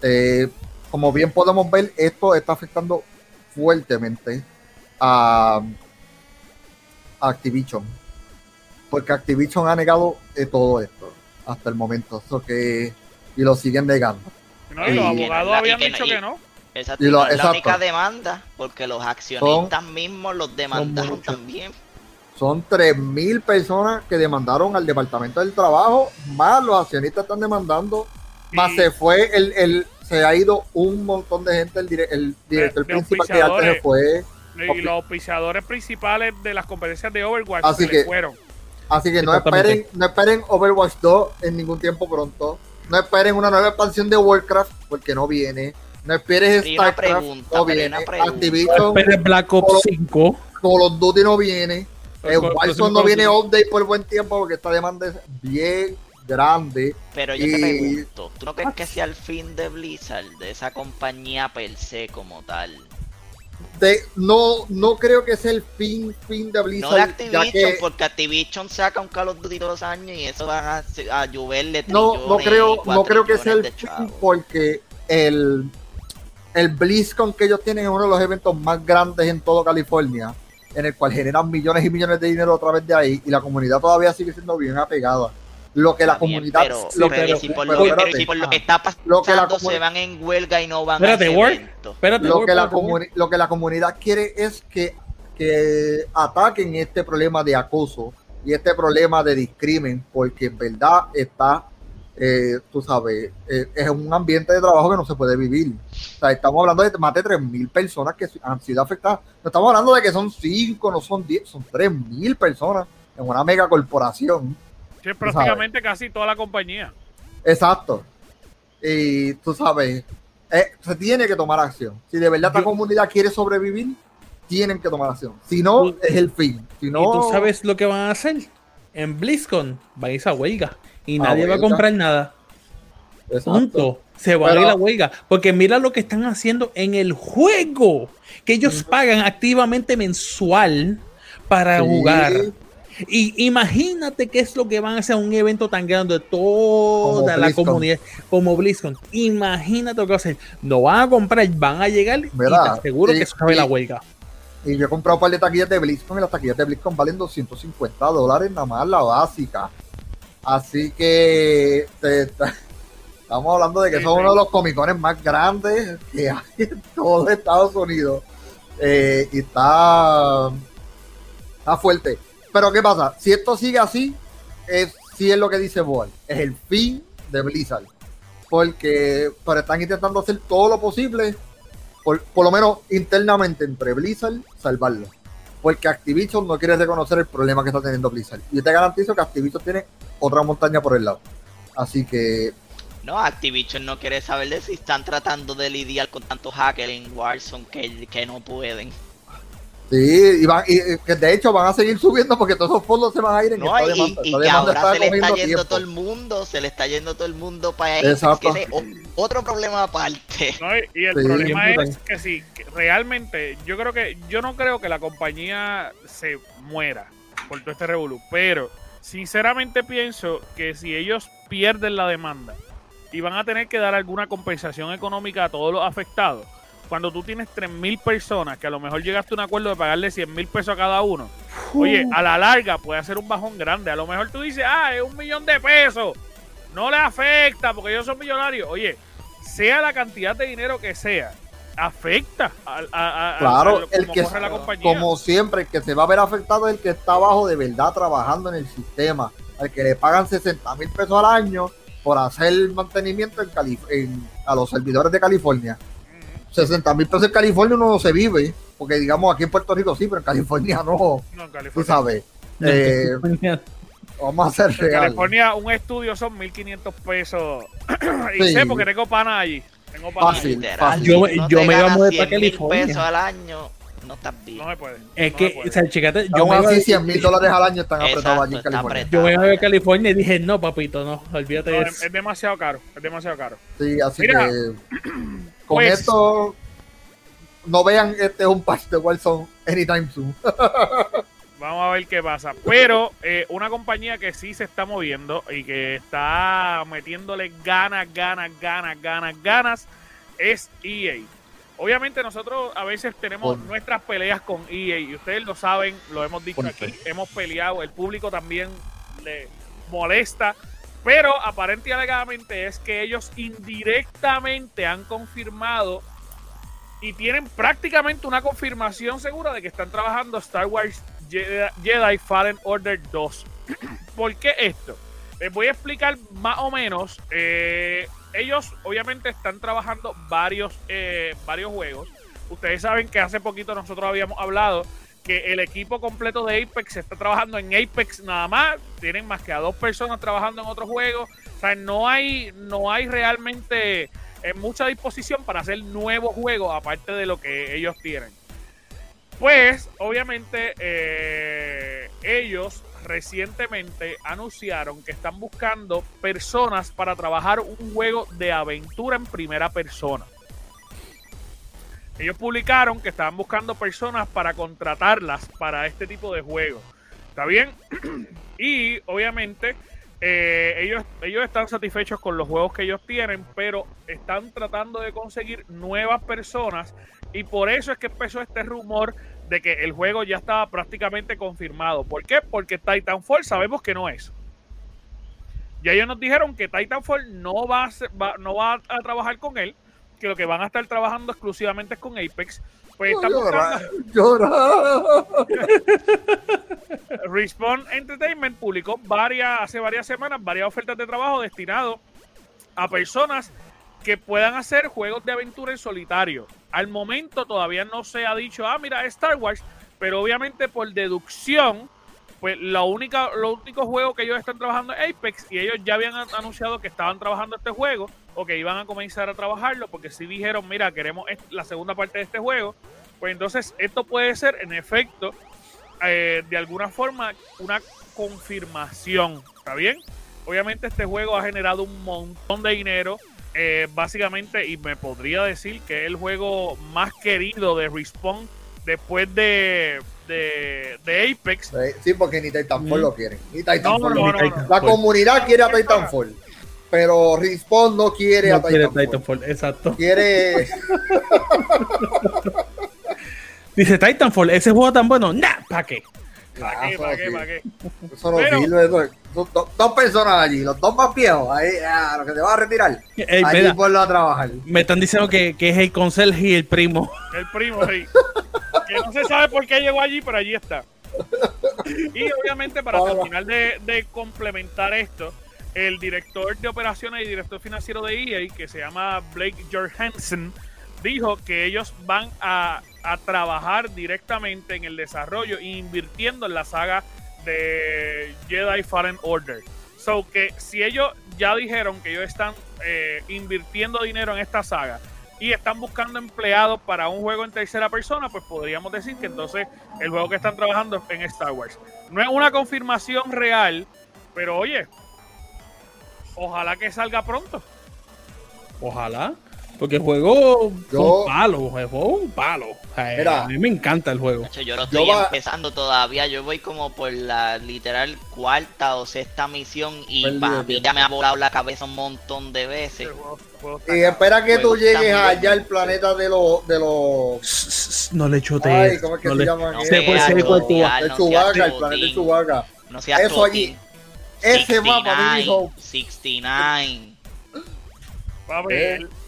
Eh, como bien podemos ver, esto está afectando fuertemente a, a Activision. Porque Activision ha negado eh, todo esto hasta el momento. Eso que, y lo siguen negando. No, y los abogados la- habían que- dicho y- que no. Exacto, Y y lo- no es la exacto. única demanda, porque los accionistas mismos los demandaron también. Son 3.000 personas que demandaron al Departamento del Trabajo, más los accionistas están demandando, más se fue, el, el- se ha ido un montón de gente, el, dire- el director de principal que antes se fue. Y los auspiciadores principales de las competencias de Overwatch Así se que- fueron. Así que no esperen, no esperen Overwatch 2 en ningún tiempo pronto. No esperen una nueva expansión de Warcraft, porque no viene. No esperes StarCraft, pregunta, no viene. Activision, Espera Black Ops Solo- 5. Call of Duty no viene. Eh, con- Warzone no viene update por buen tiempo porque esta demanda es bien grande. Pero yo te Y- pregunto, ¿tú no crees que sea el fin de Blizzard, de esa compañía per se como tal? De, no, no creo que sea el fin, fin de Blizzard. No de ya Activision, que porque Activision saca un Call of Duty todos los años y eso va a, a lloverle no, no creo, no creo que sea el fin porque el, el BlizzCon que ellos tienen es uno de los eventos más grandes en todo California, en el cual generan millones y millones de dinero a través de ahí y la comunidad todavía sigue siendo bien apegada. Lo que la comunidad, pero, lo pero que, si por, lo, que, espérate. si por lo que está Lo que la pasando se van en huelga y no van Espérate, a evento. Espérate, lo que, la lo que la comunidad quiere es que, que ataquen este problema de acoso y este problema de discrimen, porque en verdad está, eh, tú sabes, eh, es un ambiente de trabajo que no se puede vivir. O sea, estamos hablando de más de 3.000 personas que han sido afectadas. No estamos hablando de que son 5, no son 10, son 3.000 personas en una mega corporación. Sí, es prácticamente casi toda la compañía. Exacto. Y tú sabes, eh, se tiene que tomar acción. Si de verdad esta Yo- comunidad quiere sobrevivir, tienen que tomar acción. Si no, es el fin. Si no, ¿Y tú sabes lo que van a hacer? En BlizzCon van a irse a huelga. Y A nadie va a comprar nada. Exacto. Punto. Se Pero- a ir a huelga. Porque mira lo que están haciendo en el juego. Que ellos pagan activamente mensual para Sí. jugar. Y imagínate qué es lo que van a hacer un evento tan grande de toda la comunidad como BlizzCon. Imagínate lo que va a hacer. No van a comprar, van a llegar y te aseguro y- que sabe y- la huelga. Y yo he comprado un par de taquillas de BlizzCon y las taquillas de BlizzCon valen 250 dólares nada más la básica. Así que estamos hablando de que son sí. uno de los comicones más grandes que hay en todo Estados Unidos. Eh, y está, está fuerte. Pero ¿qué pasa? Si esto sigue así, es, sí es lo que dice Boal. Es el fin de Blizzard. Porque pero están intentando hacer todo lo posible por, por lo menos internamente entre Blizzard, salvarlo. Porque Activision no quiere reconocer el problema que está teniendo Blizzard. Yo te garantizo que Activision tiene otra montaña por el lado. Así que, No, Activision no quiere saber de si están tratando de lidiar con tantos hackers en Warzone que, que no pueden. sí, y, van- y- y que de hecho van a seguir subiendo porque todos esos fondos se van a ir en No, esta y, demanda. y Esta que demanda ahora se le está yendo tiempo. todo el mundo, se le está yendo todo el mundo para ahí. Exacto. que otro problema aparte. ¿no? Y- el Sí. problema Bien es que sí, que realmente, yo creo que, yo no creo que la compañía se muera por todo este revolú, pero sinceramente pienso que si ellos pierden la demanda y van a tener que dar alguna compensación económica a todos los afectados, cuando tú tienes 3.000 personas que a lo mejor llegaste a un acuerdo de pagarle 100 mil pesos a cada uno, oye, a la larga puede hacer un bajón grande. A lo mejor tú dices, ah, es un millón de pesos, no le afecta porque ellos son millonarios. Oye, sea la cantidad de dinero que sea, afecta a, a- a- Claro, a lo- el que, corre la compañía. como siempre, el que se va a ver afectado es el que está abajo de verdad trabajando en el sistema, al que le pagan 60 mil pesos al año por hacer el mantenimiento en Calif- en- a los servidores de California. 60 mil pesos en California uno no se vive, porque digamos aquí en Puerto Rico sí, pero en California no, No, en tú California. sabes. Eh, Vamos a ser En real. California un estudio son 1500 pesos. <clears throat> y Sí. sé porque tengo pana allí. Tengo pana Fácil. Literal, fácil. Yo- no yo me iba a mudar 100 para mil California. pesos al año, no estás bien. No me puede. Es no que, puede. o sea, checate, yo me, iba, así, 100 mil dólares al año están apretados allí en California. apretado. yo me iba a California y dije, no, papito, no, olvídate No, de es, eso. es demasiado caro. Es demasiado caro. Sí, así Mira, que <clears throat> con pues- esto no vean este es un patch de Warzone anytime soon. <laughs> Vamos a ver qué pasa. Pero eh, una compañía que sí se está moviendo y que está metiéndole ganas, ganas, ganas, ganas, ganas es EA. Obviamente nosotros a veces tenemos Por- nuestras peleas con EA y ustedes lo saben, lo hemos dicho aquí, hemos peleado, el público también le molesta, pero aparente y alegadamente es que ellos indirectamente han confirmado y tienen prácticamente una confirmación segura de que están trabajando Star Wars Jedi, Fallen Order 2. <clears throat> ¿Por qué esto? Les voy a explicar más o menos. eh, ellos obviamente están trabajando varios, eh, varios juegos. Ustedes saben que hace poquito nosotros habíamos hablado que el equipo completo de Apex está trabajando en Apex nada más. Tienen más que a dos personas trabajando en otros juegos. O sea, no hay, no hay realmente eh, mucha disposición para hacer nuevos juegos aparte de lo que ellos tienen. Pues, obviamente, eh, ellos recientemente anunciaron que están buscando personas para trabajar un juego de aventura en primera persona. Ellos publicaron que estaban buscando personas para contratarlas para este tipo de juegos. ¿Está bien? <clears throat> y obviamente eh, ellos, ellos están satisfechos con los juegos que ellos tienen, pero están tratando de conseguir nuevas personas y por eso es que empezó este rumor de que el juego ya estaba prácticamente confirmado. ¿Por qué? Porque Titanfall sabemos que no es. Ya ellos nos dijeron que Titanfall no va a, va- no va a trabajar con él, que lo que van a estar trabajando exclusivamente es con Apex. Pues Llora, llora. <laughs> Respawn Entertainment publicó varias, hace varias semanas varias ofertas de trabajo destinados a personas que puedan hacer juegos de aventura en solitario. Al momento todavía no se ha dicho, ah, mira, es Star Wars, pero obviamente por deducción, pues la única, lo único juego que ellos están trabajando es Apex y ellos ya habían an- anunciado que estaban trabajando este juego o que iban a comenzar a trabajarlo porque si dijeron, mira, queremos la segunda parte de este juego, pues entonces esto puede ser en efecto eh, de alguna forma una confirmación, ¿está bien? Obviamente este juego ha generado un montón de dinero, eh, básicamente, y me podría decir que es el juego más querido de Respawn después de, de, de Apex. Sí, porque ni Titanfall Mm. lo quieren. Ni Titanfall no, lo no, quieren. no. La comunidad quiere a Titanfall, pero Respawn no quiere a No quiere Titanfall. Titanfall, exacto. Quiere. <laughs> Dice Titanfall, ese juego tan bueno, nah, ¿para qué? ¿Para Ah, qué? eso ¿Para qué? ¿Para qué? Eso no Pero- sirve. Dos personas allí, los dos más viejos. Ahí, ah, los que te van a retirar. Ey, allí mira, ponlo a trabajar. me están diciendo que, que es el conserje y el primo. El primo, sí. que no se sabe por qué llegó allí, pero allí está. Y obviamente para Hola. terminar de, de complementar esto, el director de operaciones y director financiero de EA, que se llama Blake Johansson, dijo que ellos van a, a trabajar directamente en el desarrollo e invirtiendo en la saga de Jedi Fallen Order. So que si ellos ya dijeron que ellos están eh, invirtiendo dinero en esta saga y están buscando empleados para un juego en tercera persona, pues podríamos decir que entonces el juego que están trabajando es en Star Wars. No es una confirmación real, pero oye, ojalá que salga pronto. Ojalá. Porque el juego Yo- un palo, el juego un palo. Ay, Mira. a mí me encanta el juego. Yo lo Yo estoy va- empezando todavía. Yo voy como por la literal cuarta o sexta misión y Perdido para mí ya me ha volado la cabeza un montón de veces. Juego- juego Y espera que tú llegues allá al planeta de los. De los No le ay, chotees. ¿cómo es que no se le- llaman? No Se puede ser El Chewbacca, el planeta de Chewbacca. No Eso allí. Ese mapa me 69, dijo. 69.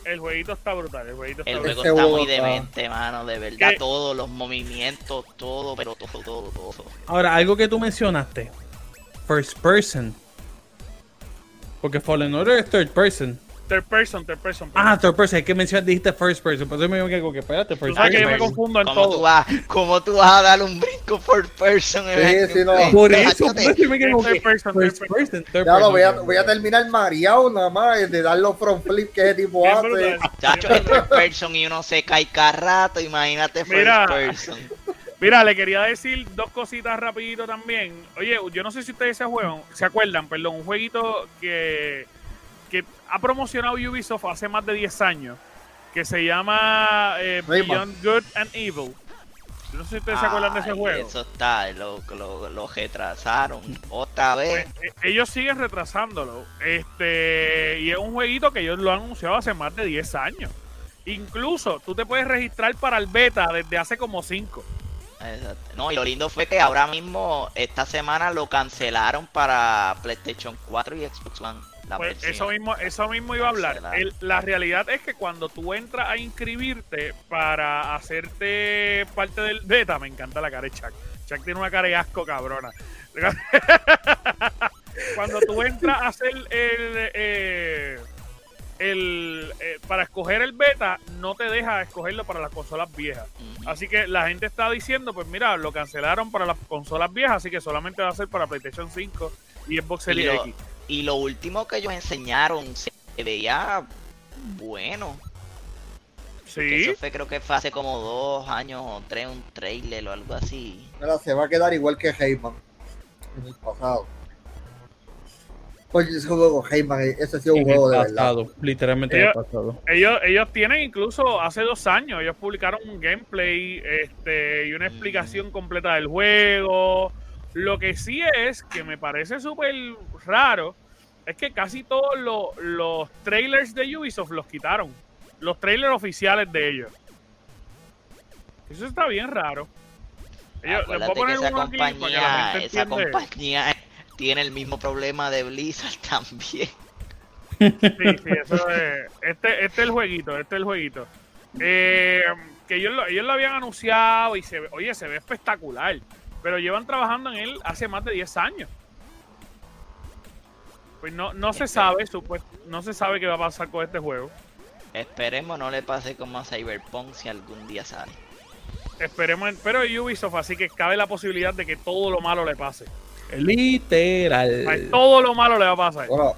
El, jueguito está brutal. El jueguito está El brutal. juego está muy demente, mano, de verdad. ¿Qué? Todos los movimientos, todo, pero todo, todo, todo. Ahora, algo que tú mencionaste. First person. Porque Fallen Order es third person. Third person, third person. Ah, third person, es que mencionaste, dijiste first person, por eso me digo que espérate, first sabes que yo person. me confundo en ¿Cómo tú, todo. vas, ¿Cómo tú vas a dar un brinco por person? Sí, sí, no. Por eso, por eso me quedo Third person, third first person. person, third Ya lo voy a, person. voy a terminar mareado nada más de dar los front flip que ese tipo hace. Chacho, es third person y uno se cae cada rato, imagínate first Mira. person. Mira, le quería decir dos cositas rapidito también. Oye, yo no sé si ustedes se juegan, se acuerdan, perdón, un jueguito que, que ha promocionado Ubisoft hace más de 10 años, que se llama eh. Beyond Good and Evil. Yo no sé si ustedes se acuerdan de ese juego. Eso está, lo, lo, lo retrasaron otra vez. Eh, ellos siguen retrasándolo. Este, y es un jueguito que ellos lo han anunciado hace más de 10 años. Incluso tú te puedes registrar para el beta desde hace como 5. Exacto. No, y lo lindo fue que ahora mismo, esta semana lo cancelaron para PlayStation 4 y Xbox One. La Pues eso mismo, eso mismo iba a hablar. El- la realidad es que cuando tú entras a inscribirte para hacerte parte del beta, me encanta la cara de Chuck. Chuck tiene una cara de asco cabrona. <laughs> cuando tú entras a hacer el, eh, el eh, para escoger el beta, no te deja escogerlo para las consolas viejas. Así que la gente está diciendo, pues mira, lo cancelaron para las consolas viejas, así que solamente va a ser para PlayStation 5 y Xbox Series X. y lo último que ellos enseñaron se veía bueno. Sí. Eso fue, creo que fue hace como dos años o tres, un trailer o algo así. Mira, se va a quedar igual que Heyman en el pasado. Pues ese juego Heyman, ese ha sido un juego de verdad. pasado, literalmente en el pasado. Ellos, ellos tienen incluso hace dos años, ellos publicaron un gameplay este, y una Mm. explicación completa del juego. Lo que sí es que me parece súper raro es que casi todos los, los trailers de Ubisoft los quitaron. Los trailers oficiales de ellos. Eso está bien raro. Ellos, Acuérdate que poner esa que compañía, gente esa compañía tiene el mismo problema de Blizzard <laughs> también. Sí, sí, eso es. Este, este es el jueguito, este es el jueguito. Eh, que ellos lo, ellos lo habían anunciado y se ve, oye, se ve espectacular. Pero llevan trabajando en él hace más de 10 años. Pues no, no se sabe, supuest- no se sabe qué va a pasar con este juego. Esperemos no le pase como a Cyberpunk si algún día sale. Esperemos, pero es Ubisoft, así que cabe la posibilidad de que todo lo malo le pase. Literal. Todo lo malo le va a pasar. Bueno,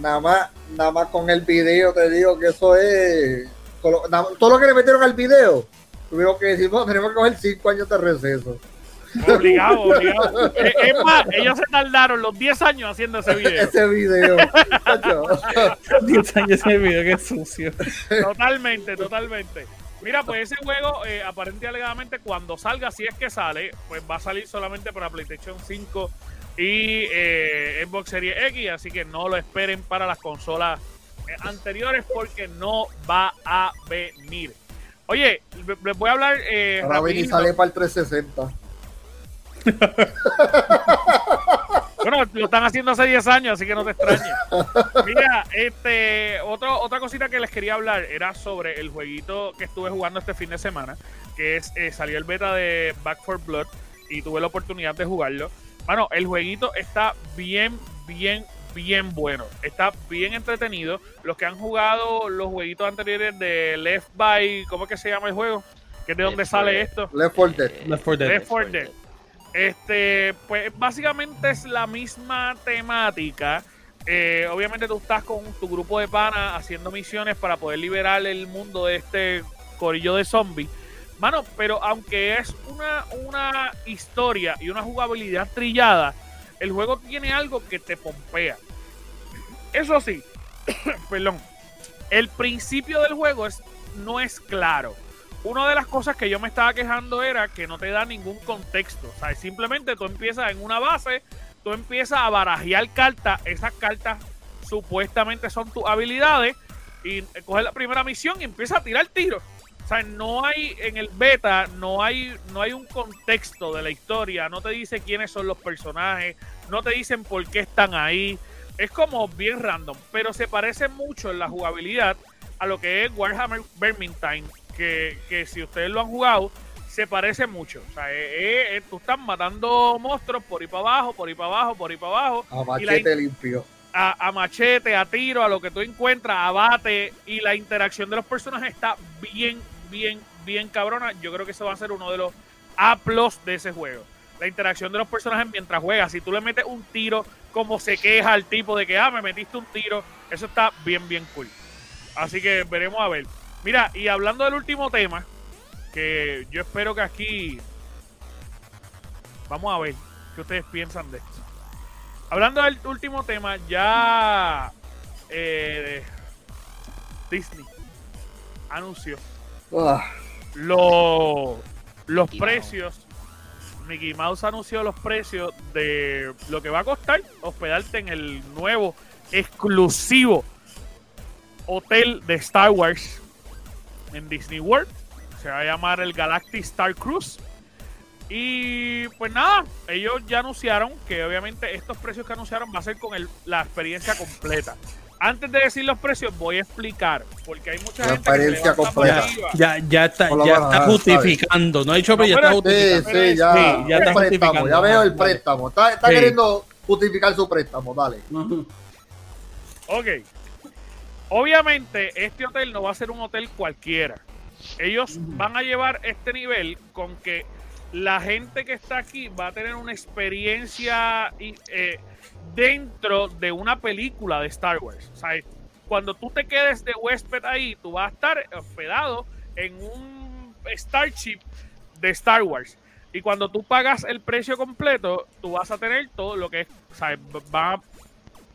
nada más, nada más con el video te digo que eso es. lo- todo lo que le metieron al video, tuvieron que decir, no, tenemos que coger 5 años de receso. Obligado, obligado. Eh, es más, ellos se tardaron los 10 años haciendo ese video. Ese video. Chacho. <laughs> 10 años ese video, qué sucio. Totalmente, totalmente. Mira, pues ese juego, eh, aparente y alegadamente, cuando salga, si es que sale, pues va a salir solamente para PlayStation 5 y eh, Xbox Series X, así que no lo esperen para las consolas eh, anteriores porque no va a venir. Oye, le- les voy a hablar eh, Ahora y sale para el 360. <laughs> Bueno, lo están haciendo hace 10 años, así que no te extrañes. Mira, este, otro, otra cosita que les quería hablar era sobre el jueguito que estuve jugando este fin de semana, que es, eh, salió el beta de Back for Blood y tuve la oportunidad de jugarlo. Bueno, el jueguito está bien, bien, bien bueno. Está bien entretenido. Los que han jugado los jueguitos anteriores de Left by, ¿cómo es que se llama el juego? Que es de donde Left sale 4 esto. Left 4 Dead. Eh, Left 4 Dead. Left 4 Dead. Este, pues básicamente es la misma temática. Eh, obviamente tú estás con tu grupo de panas haciendo misiones para poder liberar el mundo de este corillo de zombies. Mano, pero aunque es una, una historia y una jugabilidad trillada, el juego tiene algo que te pompea. Eso sí, <coughs> perdón, el principio del juego es, no es claro una de las cosas que yo me estaba quejando era que no te da ningún contexto. O sea, simplemente tú empiezas en una base, tú empiezas a barajear cartas, esas cartas supuestamente son tus habilidades, y coges la primera misión y empiezas a tirar tiros. O sea, no hay en el beta, no hay, no hay un contexto de la historia, no te dice quiénes son los personajes, no te dicen por qué están ahí. Es como bien random, pero se parece mucho en la jugabilidad a lo que es Warhammer Vermintide, que, que si ustedes lo han jugado, se parece mucho. O sea, eh, eh, eh, tú estás matando monstruos por ahí para abajo, por ahí para abajo, por ahí para abajo. A machete limpio. a, a machete, a tiro, a lo que tú encuentras, a bate, y la interacción de los personajes está bien, bien, bien cabrona. Yo creo que eso va a ser uno de los aplos de ese juego. La interacción de los personajes mientras juegas. Si tú le metes un tiro, como se queja el tipo de que, ah, me metiste un tiro, eso está bien, bien cool. Así que veremos a ver. Mira, y hablando del último tema, que yo espero que aquí. Vamos a ver qué ustedes piensan de esto. Hablando del último tema, ya eh, Disney anunció Ah, lo- los Mickey precios. Mickey Mouse anunció los precios de lo que va a costar hospedarte en el nuevo exclusivo hotel de Star Wars en Disney World. Se va a llamar el Galactic Star Cruise. Y pues nada, ellos ya anunciaron que obviamente estos precios que anunciaron va a ser con el- la experiencia completa. Antes de decir los precios, voy a explicar, porque hay mucha La gente que se experiencia levanta completa. Ya, ya está, ya menos, está ah, justificando. No ha dicho, pero ya está Sí, justificando. sí, ya. Sí, ya está el préstamo, justificando. ya veo el préstamo. Está, está Sí. queriendo justificar su préstamo, dale. Ok. Obviamente, este hotel no va a ser un hotel cualquiera. Ellos van a llevar este nivel con que la gente que está aquí va a tener una experiencia eh, dentro de una película de Star Wars. O sea, cuando tú te quedes de huésped ahí, tú vas a estar hospedado en un Starship de Star Wars. Y cuando tú pagas el precio completo, tú vas a tener todo lo que es, o sea, va,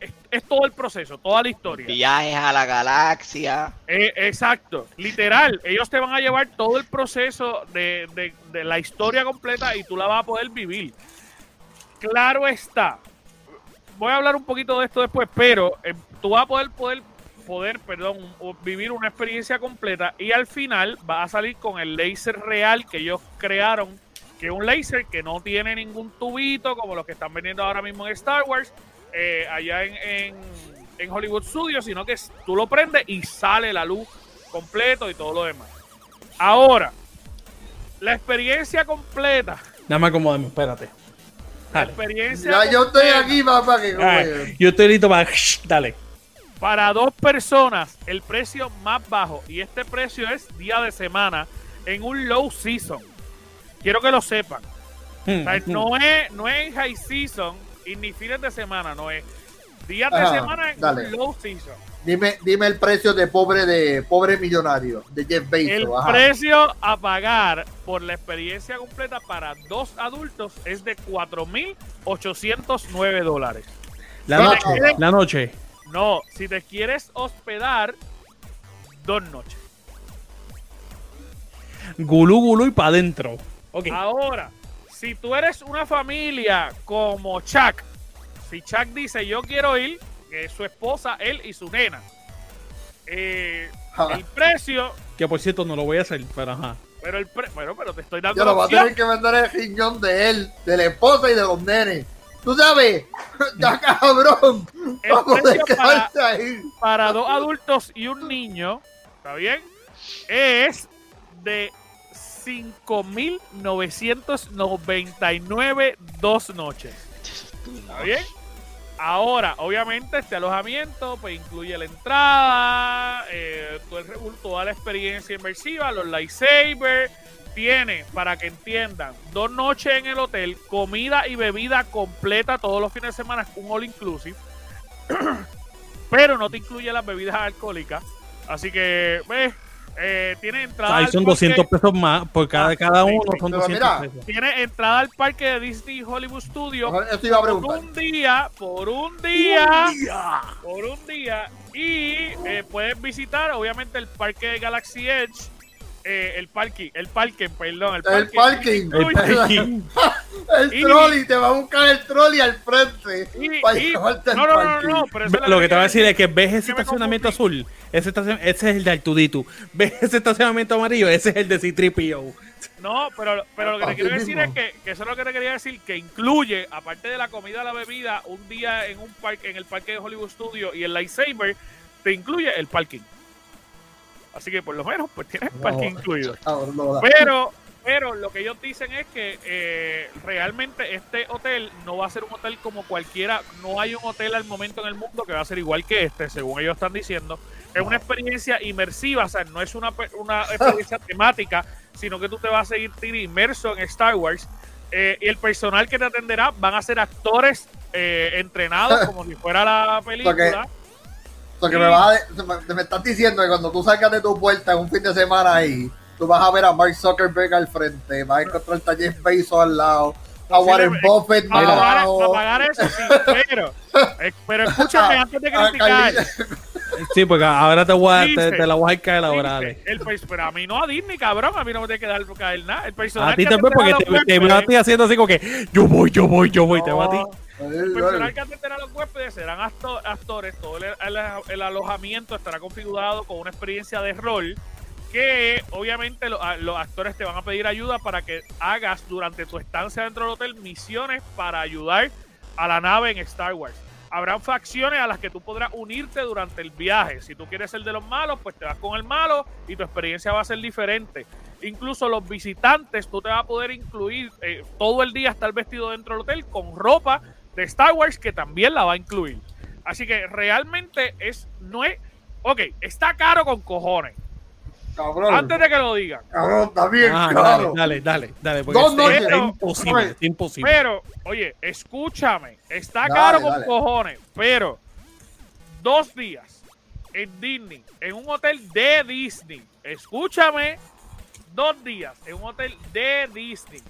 es, es todo el proceso, toda la historia. Viajes a la galaxia. Eh, exacto, literal. Ellos te van a llevar todo el proceso de, de- de la historia completa y tú la vas a poder vivir. Claro está. Voy a hablar un poquito de esto después, pero eh, tú vas a poder, poder, poder, perdón, vivir una experiencia completa y al final vas a salir con el laser real que ellos crearon, que es un laser que no tiene ningún tubito como los que están vendiendo ahora mismo en Star Wars, eh, allá en, en, en Hollywood Studios, sino que tú lo prendes y sale la luz completo y todo lo demás. Ahora, la experiencia completa. Nada más acomódame, espérate. La experiencia Ya yo estoy aquí, papá, que Ah, yo estoy listo para. Dale. Para dos personas, el precio más bajo, y este precio es día de semana, en un low season. Quiero que lo sepan. O sea, no, es, no es high season y ni fines de semana, no es. Días de Ajá, semana en dale. low season. Dime, dime el precio de pobre de pobre millonario, de Jeff Bezos. El ajá. precio a pagar por la experiencia completa para dos adultos es de 4.809 dólares. La No, noche. no. La noche. No, si te quieres hospedar, dos noches. Gulú, gulú y para adentro. Ok. Ahora, si tú eres una familia como Chuck, si Chuck dice yo quiero ir, que es su esposa, él y su nena, eh, el precio, Que por cierto no lo voy a hacer, pero ajá. pero el pre- bueno, pero te estoy dando Yo lo voy a tener que vender el riñón de él, de la esposa y de los nenes. Tú sabes, <laughs> ya cabrón. El Vamos a precio para, ahí. para dos adultos y un niño, ¿está bien? Es de 5.999 dos noches. ¿Está bien? Ahora, obviamente, este alojamiento pues incluye la entrada, eh, toda la experiencia inmersiva, los lightsabers. Tiene, para que entiendan, dos noches en el hotel, comida y bebida completa todos los fines de semana, un all inclusive. <clears throat> Pero no te incluye las bebidas alcohólicas. Así que, ves, eh, tiene entrada. Ahí al son parque- 200 pesos más por cada, Ah, cada uno. sí. Son Pero 200 mira, pesos. Tiene entrada al parque de Disney Hollywood Studios Eso iba a por preguntar. un día, por un día, por un día. Y eh, puedes visitar, obviamente, el parque de Galaxy Edge. Eh, el parque, el parque, perdón, el parking. El parking. <laughs> El Y- trolley, te va a buscar el trolley al frente. Y- para y- llevarte al no, no, no, parking. pero eso Lo que te voy a decir es que ves ese estacionamiento azul, ese, ese es el de Artuditu. Ves ese estacionamiento amarillo, ese es el de C3PO. No, pero, pero lo que te quiero decir es que, que eso es lo que te quería decir, que incluye, aparte de la comida, la bebida, un día en un parque, en el parque de Hollywood Studio y el lightsaber, te incluye el parking. Así que por lo menos, pues tienes No. parking incluido. No. Pero, Pero lo que ellos dicen es que eh, realmente este hotel no va a ser un hotel como cualquiera. No hay un hotel al momento en el mundo que va a ser igual que este, según ellos están diciendo. Es una experiencia inmersiva, o sea, no es una, una experiencia <laughs> temática, sino que tú te vas a seguir inmerso en Star Wars. Eh, y el personal que te atenderá van a ser actores eh, entrenados <laughs> como si fuera la película. O sea, que me, vas a- me, me estás diciendo que cuando tú salgas de tu puerta en un fin de semana ahí, tú vas a ver a Mark Zuckerberg al frente, vas a encontrar a Jeff Bezos al lado, a Warren Posiblemente- Buffett al lado. a pagar eso sí, pero, eh, pero escúchame antes de criticar. Sí, porque ahora te, voy a, te, Dice, te la voy a caer ahora. El pero a mí no a Disney, cabrón, a mí no me tiene que dar caer nada. El personal A ti también, porque te, te veo a huéspedes- ti haciendo así como que yo voy, yo voy, yo voy, te veo a ti. El personal que atenderá a los huéspedes serán acto- actores, todo el, el- el alojamiento estará configurado con una experiencia de rol que obviamente lo- a- los actores te van a pedir ayuda para que hagas durante tu estancia dentro del hotel misiones para ayudar a la nave en Star Wars. Habrán facciones a las que tú podrás unirte durante el viaje. Si tú quieres ser de los malos, pues te vas con el malo y tu experiencia va a ser diferente. Incluso los visitantes, tú te vas a poder incluir eh, todo el día estar vestido dentro del hotel con ropa de Star Wars que también la va a incluir. Así que realmente es, no es, ok, está caro con cojones. Cabrón, Antes de que lo digan. cabrón, está bien Ah, dale, dale, dale, dale. Porque Dos es- imposible, es imposible. Pero, oye, escúchame, está Dale, caro con dale. cojones, pero dos días en Disney, en un hotel de Disney, escúchame, dos días en un hotel de Disney,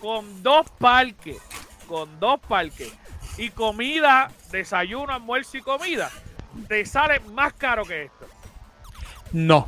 con dos parques, con dos parques, y comida, desayuno, almuerzo y comida, te sale más caro que esto. no.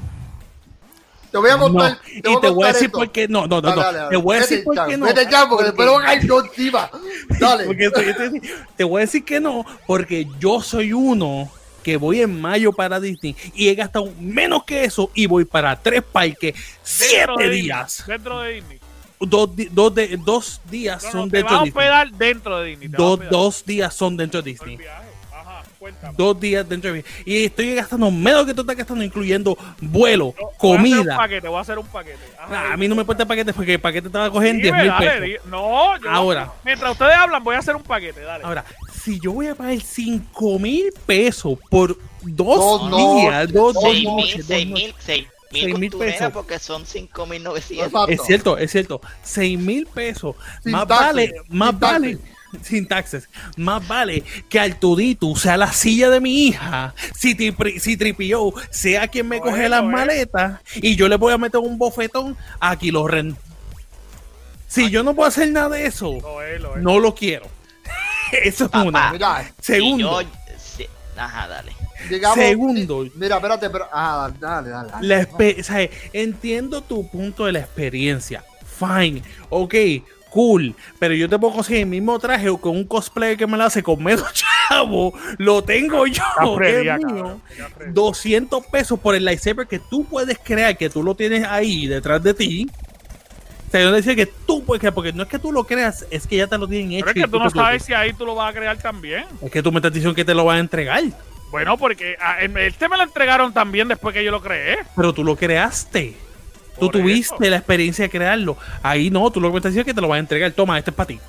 Te voy a contar. no. Y te voy a decir esto. por qué no, no, no, Dale, no. dale, dale. Te voy a decir Vete por ya, qué no. Vete ya, porque después lo van a caer yo encima. <laughs> Dale. Porque estoy- estoy- te voy a decir que no, porque yo soy uno que voy en mayo para Disney y he gastado menos que eso y voy para tres parques, Dentro siete de Disney, días. Dentro de Disney. Dos, di- dos, de, dos días No, no, son te dentro vas a de Disney. hospedar dentro de Disney. Dos, dos días son dentro de Disney. Ajá, cuéntame. Dos días dentro de Disney. Y estoy gastando menos que tú estás gastando, incluyendo vuelo, Yo Voy a hacer un comida. paquete, voy a hacer un paquete. Ajá, Ah, a mí no me importa el paquete porque el paquete te va a coger en Dime, 10 mil pesos. No, yo- Ahora. Mientras ustedes hablan, voy a hacer un paquete, dale. Ahora, si yo voy a pagar 5 mil pesos por dos, Dos días, noches, dos, dos dos Seis mil, noches, dos seis noches. mil, seis Seis mil mil costurera pesos. porque son cinco mil novecientos. Exacto. Es cierto, es cierto. 6 mil pesos. Sin más taxes, vale, sin más vale. Sin taxes. Más vale que Arturito sea la silla de mi hija. Si, tri, si Tripio sea quien me coge es, las es. maletas y yo le voy a meter un bofetón a Kilo Ren. Si yo no puedo hacer nada de eso, Lo es, lo es. no lo quiero. <laughs> Eso es Papá. una. Mira, Segundo. Y yo- sí, ajá, dale. Digamos. Segundo. Mira, espérate, pero. Ah, dale, dale. dale. La espe- o sea, entiendo tu punto de la experiencia. Fine. Ok, cool. Pero yo te puedo conseguir el mismo traje o con un cosplay que me lo hace con menos <laughs> chavo. Lo tengo yo. Es mío. cabrón, ya Freddy. 200 pesos por el lightsaber que tú puedes crear, que tú lo tienes ahí detrás de ti. O sea, yo decía que tú puedes crear, porque no es que tú lo creas, es que ya te lo tienen hecho. Pero es que tú no sabes si ahí tú lo vas a crear también. Es que tú me estás diciendo que te lo van a entregar, Bueno, porque en- este me lo entregaron también después que yo lo creé. pero tú lo creaste. Tú tuviste eso. la experiencia de crearlo. Ahí no, tú lo que me estás diciendo es que te lo van a entregar. Toma, este es para ti.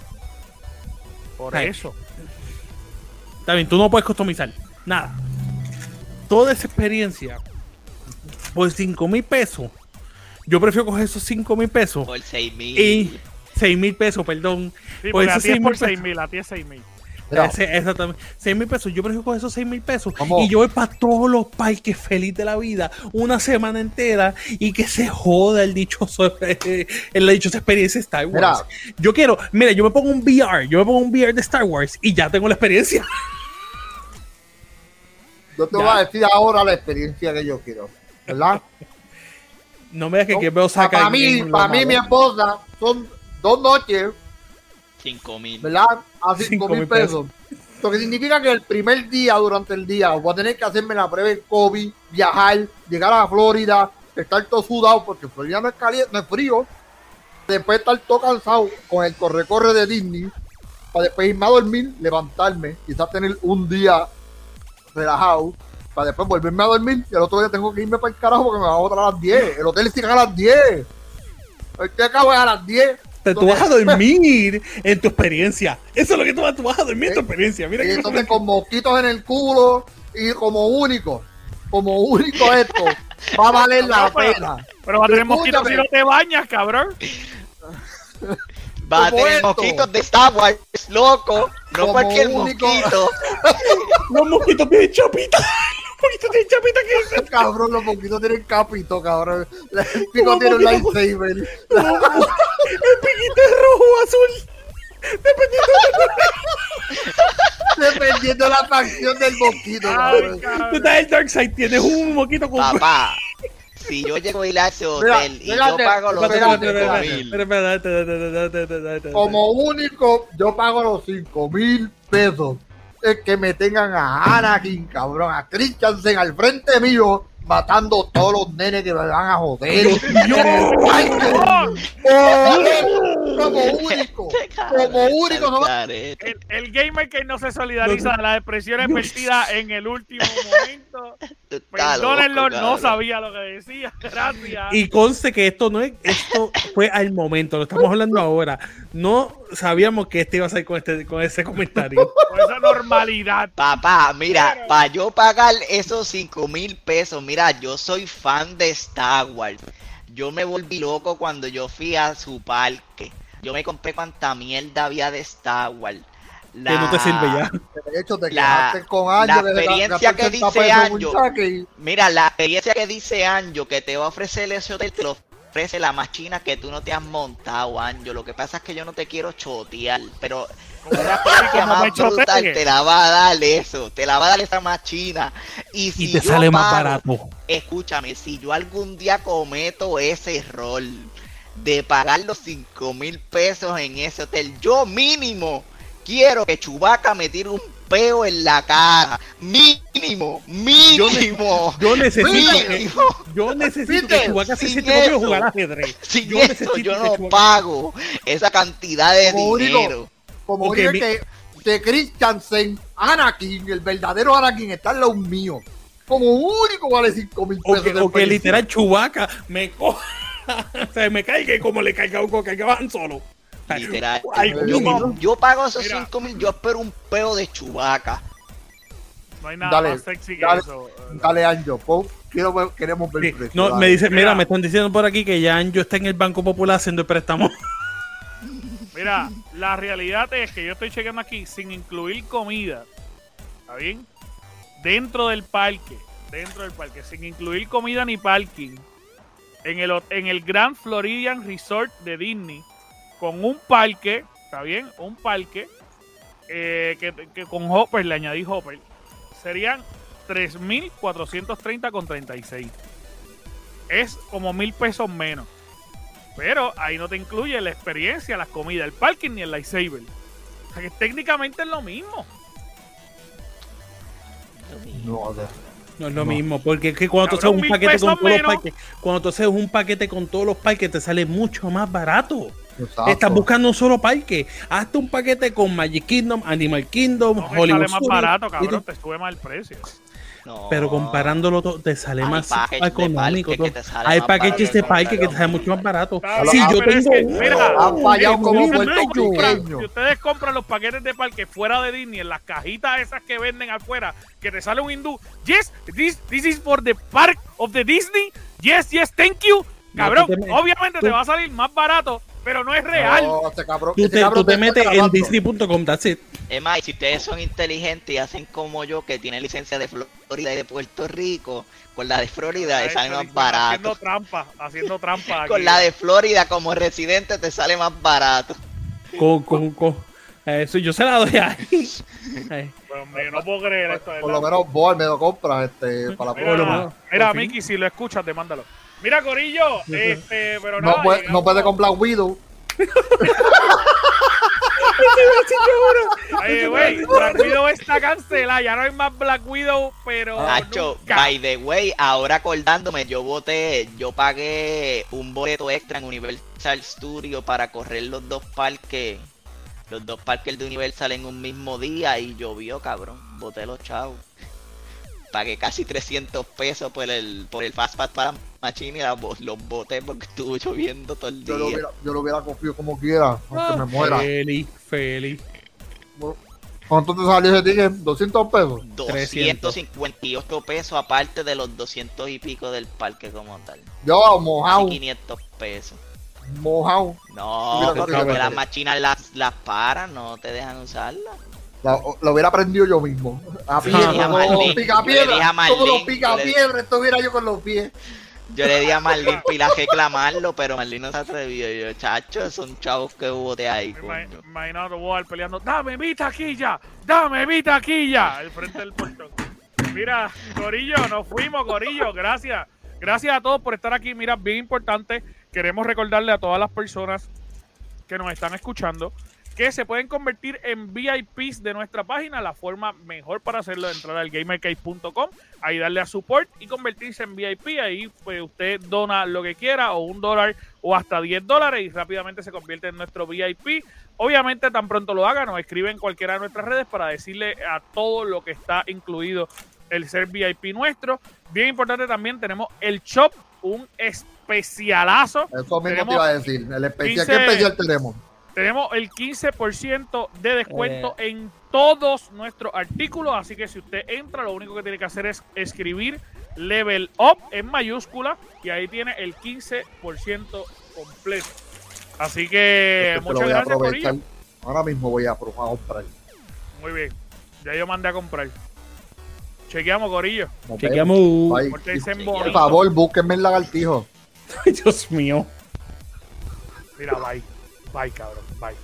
Por eso. Está bien, tú no puedes customizar. Nada. Toda esa experiencia por 5 mil pesos. Yo prefiero coger esos 5 mil pesos Por seis mil. y 6 mil pesos, perdón. Sí, por porque a esos ti es 6 por mil 6 pesos. mil, a ti es 6 mil. Ese- exactamente. 6 mil pesos. Yo prefiero coger esos 6 mil pesos. ¿Cómo? Y yo voy para todos los parques feliz de la vida una semana entera y que se joda el dichoso, <laughs> el dichosa experiencia de Star Wars. Mira. Yo quiero, mira, yo me pongo un VR, yo me pongo un VR de Star Wars y ya tengo la experiencia. <laughs> yo te ya. voy a decir ahora la experiencia que yo quiero. ¿Verdad? No me digas que, que veo saca Para mí, para mí, mi esposa, son dos noches, Cinco mil. ¿verdad? A 5 Cinco mil pesos. Lo que significa que el primer día, durante el día, voy a tener que hacerme la prueba de COVID, viajar, llegar a Florida, estar todo sudado, porque Florida no es caliente, no es frío. Después estar todo cansado con el corre-corre de Disney, para después irme a dormir, levantarme, quizás tener un día relajado, para después volverme a dormir y el otro día tengo que irme para el carajo porque me van a botar a las 10. El hotel cierra a las 10. Usted acaba a las 10. Tú vas a dormir en tu experiencia. Eso es lo que tú vas, tú vas a dormir en tu experiencia. Mira Y que entonces con mosquitos en el culo y como único, como único esto, va a valer la pero- pena. Pero va a tener mosquitos si no te bañas, cabrón. Va a tener esto. mosquitos de Star Wars, loco. No Como cualquier único. mosquito. <laughs> los mosquitos tienen chapita. Los mosquitos tienen chapita que <laughs> Cabrón, los mosquitos tienen capito, cabrón. El pico tiene un lightsaber. el piquito es rojo o azul. Dependiendo de la facción del mosquito, Ay, cabrón. Tú estás en el Dark Side, tienes un mosquito con. Papá, si yo llego a Mira, hotel y yo pago los espérate, cinco espérate, mil. Como único, yo pago los 5 mil pesos. Es que me tengan a Anakin, cabrón, a Christensen al frente mío, matando todos los nenes que me van a joder. ¡Ay, qué- Como único, como único, <laughs> no va-. El, el gamer que no se solidariza de las expresiones vertidas en el último momento. Perdónenlo, no sabía lo que decía. <laughs> Gracias. Y conste que esto no es, esto fue al momento, lo estamos hablando ahora. No sabíamos que este iba a salir con este, con ese comentario. <laughs> Por esa normalidad. Papá, mira, para yo pagar esos cinco mil pesos, mira, yo soy fan de Star Wars. Yo me volví loco cuando yo fui a su parque. Yo me compré cuanta mierda había de Star Wars. Que no te sirve ya. De hecho, te La- quedaste con años. la experiencia que dice Anjo. Mira, la experiencia que dice Anjo que te va a ofrecer ese hotel, te lo ofrece la más china que tú no te has montado, Anjo. Lo que pasa es que yo no te quiero chotear, pero una experiencia Como me más brutal chotees. te la va a dar eso, te la va a dar esa más china. Y si Y te yo sale más barato. Escúchame, si yo algún día cometo ese error de pagar los 5 mil pesos en ese hotel, yo mínimo quiero que Chubaca me tire un peo en la cara. Mínimo, mínimo. Yo necesito que, yo necesito que Chewbacca se Sin siente conmigo a eso. jugar ajedrez. Sin yo eso necesito yo que no Chewbacca- pago esa cantidad de Como único. dinero. Como Ok, dije mi- que, que Christensen, Anakin, el verdadero Anakin, está en los míos. Como único vale 5 mil pesos. que, de o que literal Chubaca me coja, o sea, me caiga como le caiga como caigaban solo. O sea, Literal. ay, yo, pago esos Mira. 5 mil, yo espero un peo de Chubaca. No hay nada Dale, más sexy que dale. eso. Dale, Anjo, quiero ver- queremos ver Sí, el precio. no, dale. me dice, mira, Mira. me están diciendo por aquí que ya yo está en el Banco Popular haciendo el préstamo. Mira, la realidad es que yo estoy chequeando aquí sin incluir comida. ¿Está bien? Dentro del parque. Dentro del parque. Sin incluir comida ni parking. En el, en el Grand Floridian Resort de Disney. Con un parque. ¿Está bien? Un parque. eh, que, que con Hopper, le añadí Hopper. Serían 3.430 con 36. Es como mil pesos menos. Pero ahí no te incluye la experiencia, las comidas, el parking ni el lightsaber. O sea que técnicamente es lo mismo. No, de- No es lo mismo, porque es que cuando tú haces un paquete con todos los parques, cuando tú haces un paquete con todos los parques, te sale mucho más barato. exacto. Estás buscando un solo parque. Hazte un paquete con Magic Kingdom, Animal Kingdom, No Hollywood sale más Studios, barato, cabrón. Te sube más el precio. No. Pero comparándolo todo, te sale Hay más económico. parque te sale Hay más packages de que parque que te salen mucho más barato. Está Si bien, yo tengo que, mira, Han fallado como. Si ustedes compran los paquetes de parque fuera de Disney, en las cajitas esas que venden afuera, que te sale un hindú, yes, this, this is for the park of the Disney, yes, yes, thank you. Cabrón, te obviamente tú- te va a salir más barato, pero no es real. No, este cabrón, Tú este te, cabrón tú te está metes en. Disney.com, that's it. Es más, y si ustedes son inteligentes y hacen como yo, que tienen licencia de Florida y de Puerto Rico, con la de Florida te sale más diciendo, Haciendo barato. trampa, haciendo trampa. <laughs> aquí. Con la de Florida como residente te sale más barato. Con, con, con. Eso yo se la doy a Ay, <laughs> Pero, hombre, yo no puedo creer esto. Por lo menos vos me lo compras este, para la Mira, menos, mira fin. Miki, si lo escuchas, demándalo. Mira, Corillo, este, pero No, nada, puede, llegamos- no puede con Black Widow. <laughs> Güey, Black Widow está cancelada, ya no hay más Black Widow, pero Nacho, nunca. by the way, ahora acordándome, yo voté, yo pagué un boleto extra en Universal Studio para correr los dos parques, los dos parques de Universal en un mismo día y llovió, cabrón. Boté los chavos. Pagué casi 300 pesos por el, por el Fastpass para Machine y la los boté porque estuvo lloviendo todo el Yo lo día. hubiera, yo lo hubiera cogido como quiera, aunque Ah. me muera. Feliz, feliz. ¿Cuánto te salió ese ticket? ¿200 pesos? 258 pesos aparte de los 200 y pico del parque como tal. Yo, mojado, 500 pesos. mojado. No, porque las machinas las, las paran, no te dejan usarlas. La- Lo hubiera prendido yo mismo. A pie, a como Marlene, los yo le dije a picapiedras. Como los le- picapiedras, estuviera yo con los pies. Yo le di a Marlene <laughs> pila a reclamarlo, pero Marlene no se atrevió. Yo, chacho, son chavos que hubo de ahí, Me ima- coño. Imaginando Boal peleando, dame mi taquilla, dame mi taquilla, al frente del portón. Mira, Corillo, nos fuimos, Corillo, gracias. Gracias a todos por estar aquí. Mira, bien importante, queremos recordarle a todas las personas que nos están escuchando que se pueden convertir en VIPs de nuestra página. La forma mejor para hacerlo es entrar al gamercase.com, ahí darle a support y convertirse en VIP. Ahí pues usted dona lo que quiera, o un dólar o hasta 10 dólares y rápidamente se convierte en nuestro VIP. Obviamente, tan pronto lo haga, nos escribe en cualquiera de nuestras redes para decirle a todo lo que está incluido el ser VIP nuestro. Bien importante también, tenemos el shop, un especialazo. Eso mismo Tenemos te iba a decir. El especial, 15 ¿qué especial tenemos? Tenemos el 15% de descuento en todos nuestros artículos, así que si usted entra, lo único que tiene que hacer es escribir Level Up en mayúscula y ahí tiene el 15% completo. Así que Este muchas voy a gracias, aprovechar. Corillo. Ahora mismo voy a, pro- a comprar. Muy bien, ya yo mandé a comprar. Chequeamos, Corillo. Nos Chequeamos. Por favor, búsquenme el lagartijo. <laughs> Ay, Dios mío. Mira, bye. Bye, cabrón. Bye.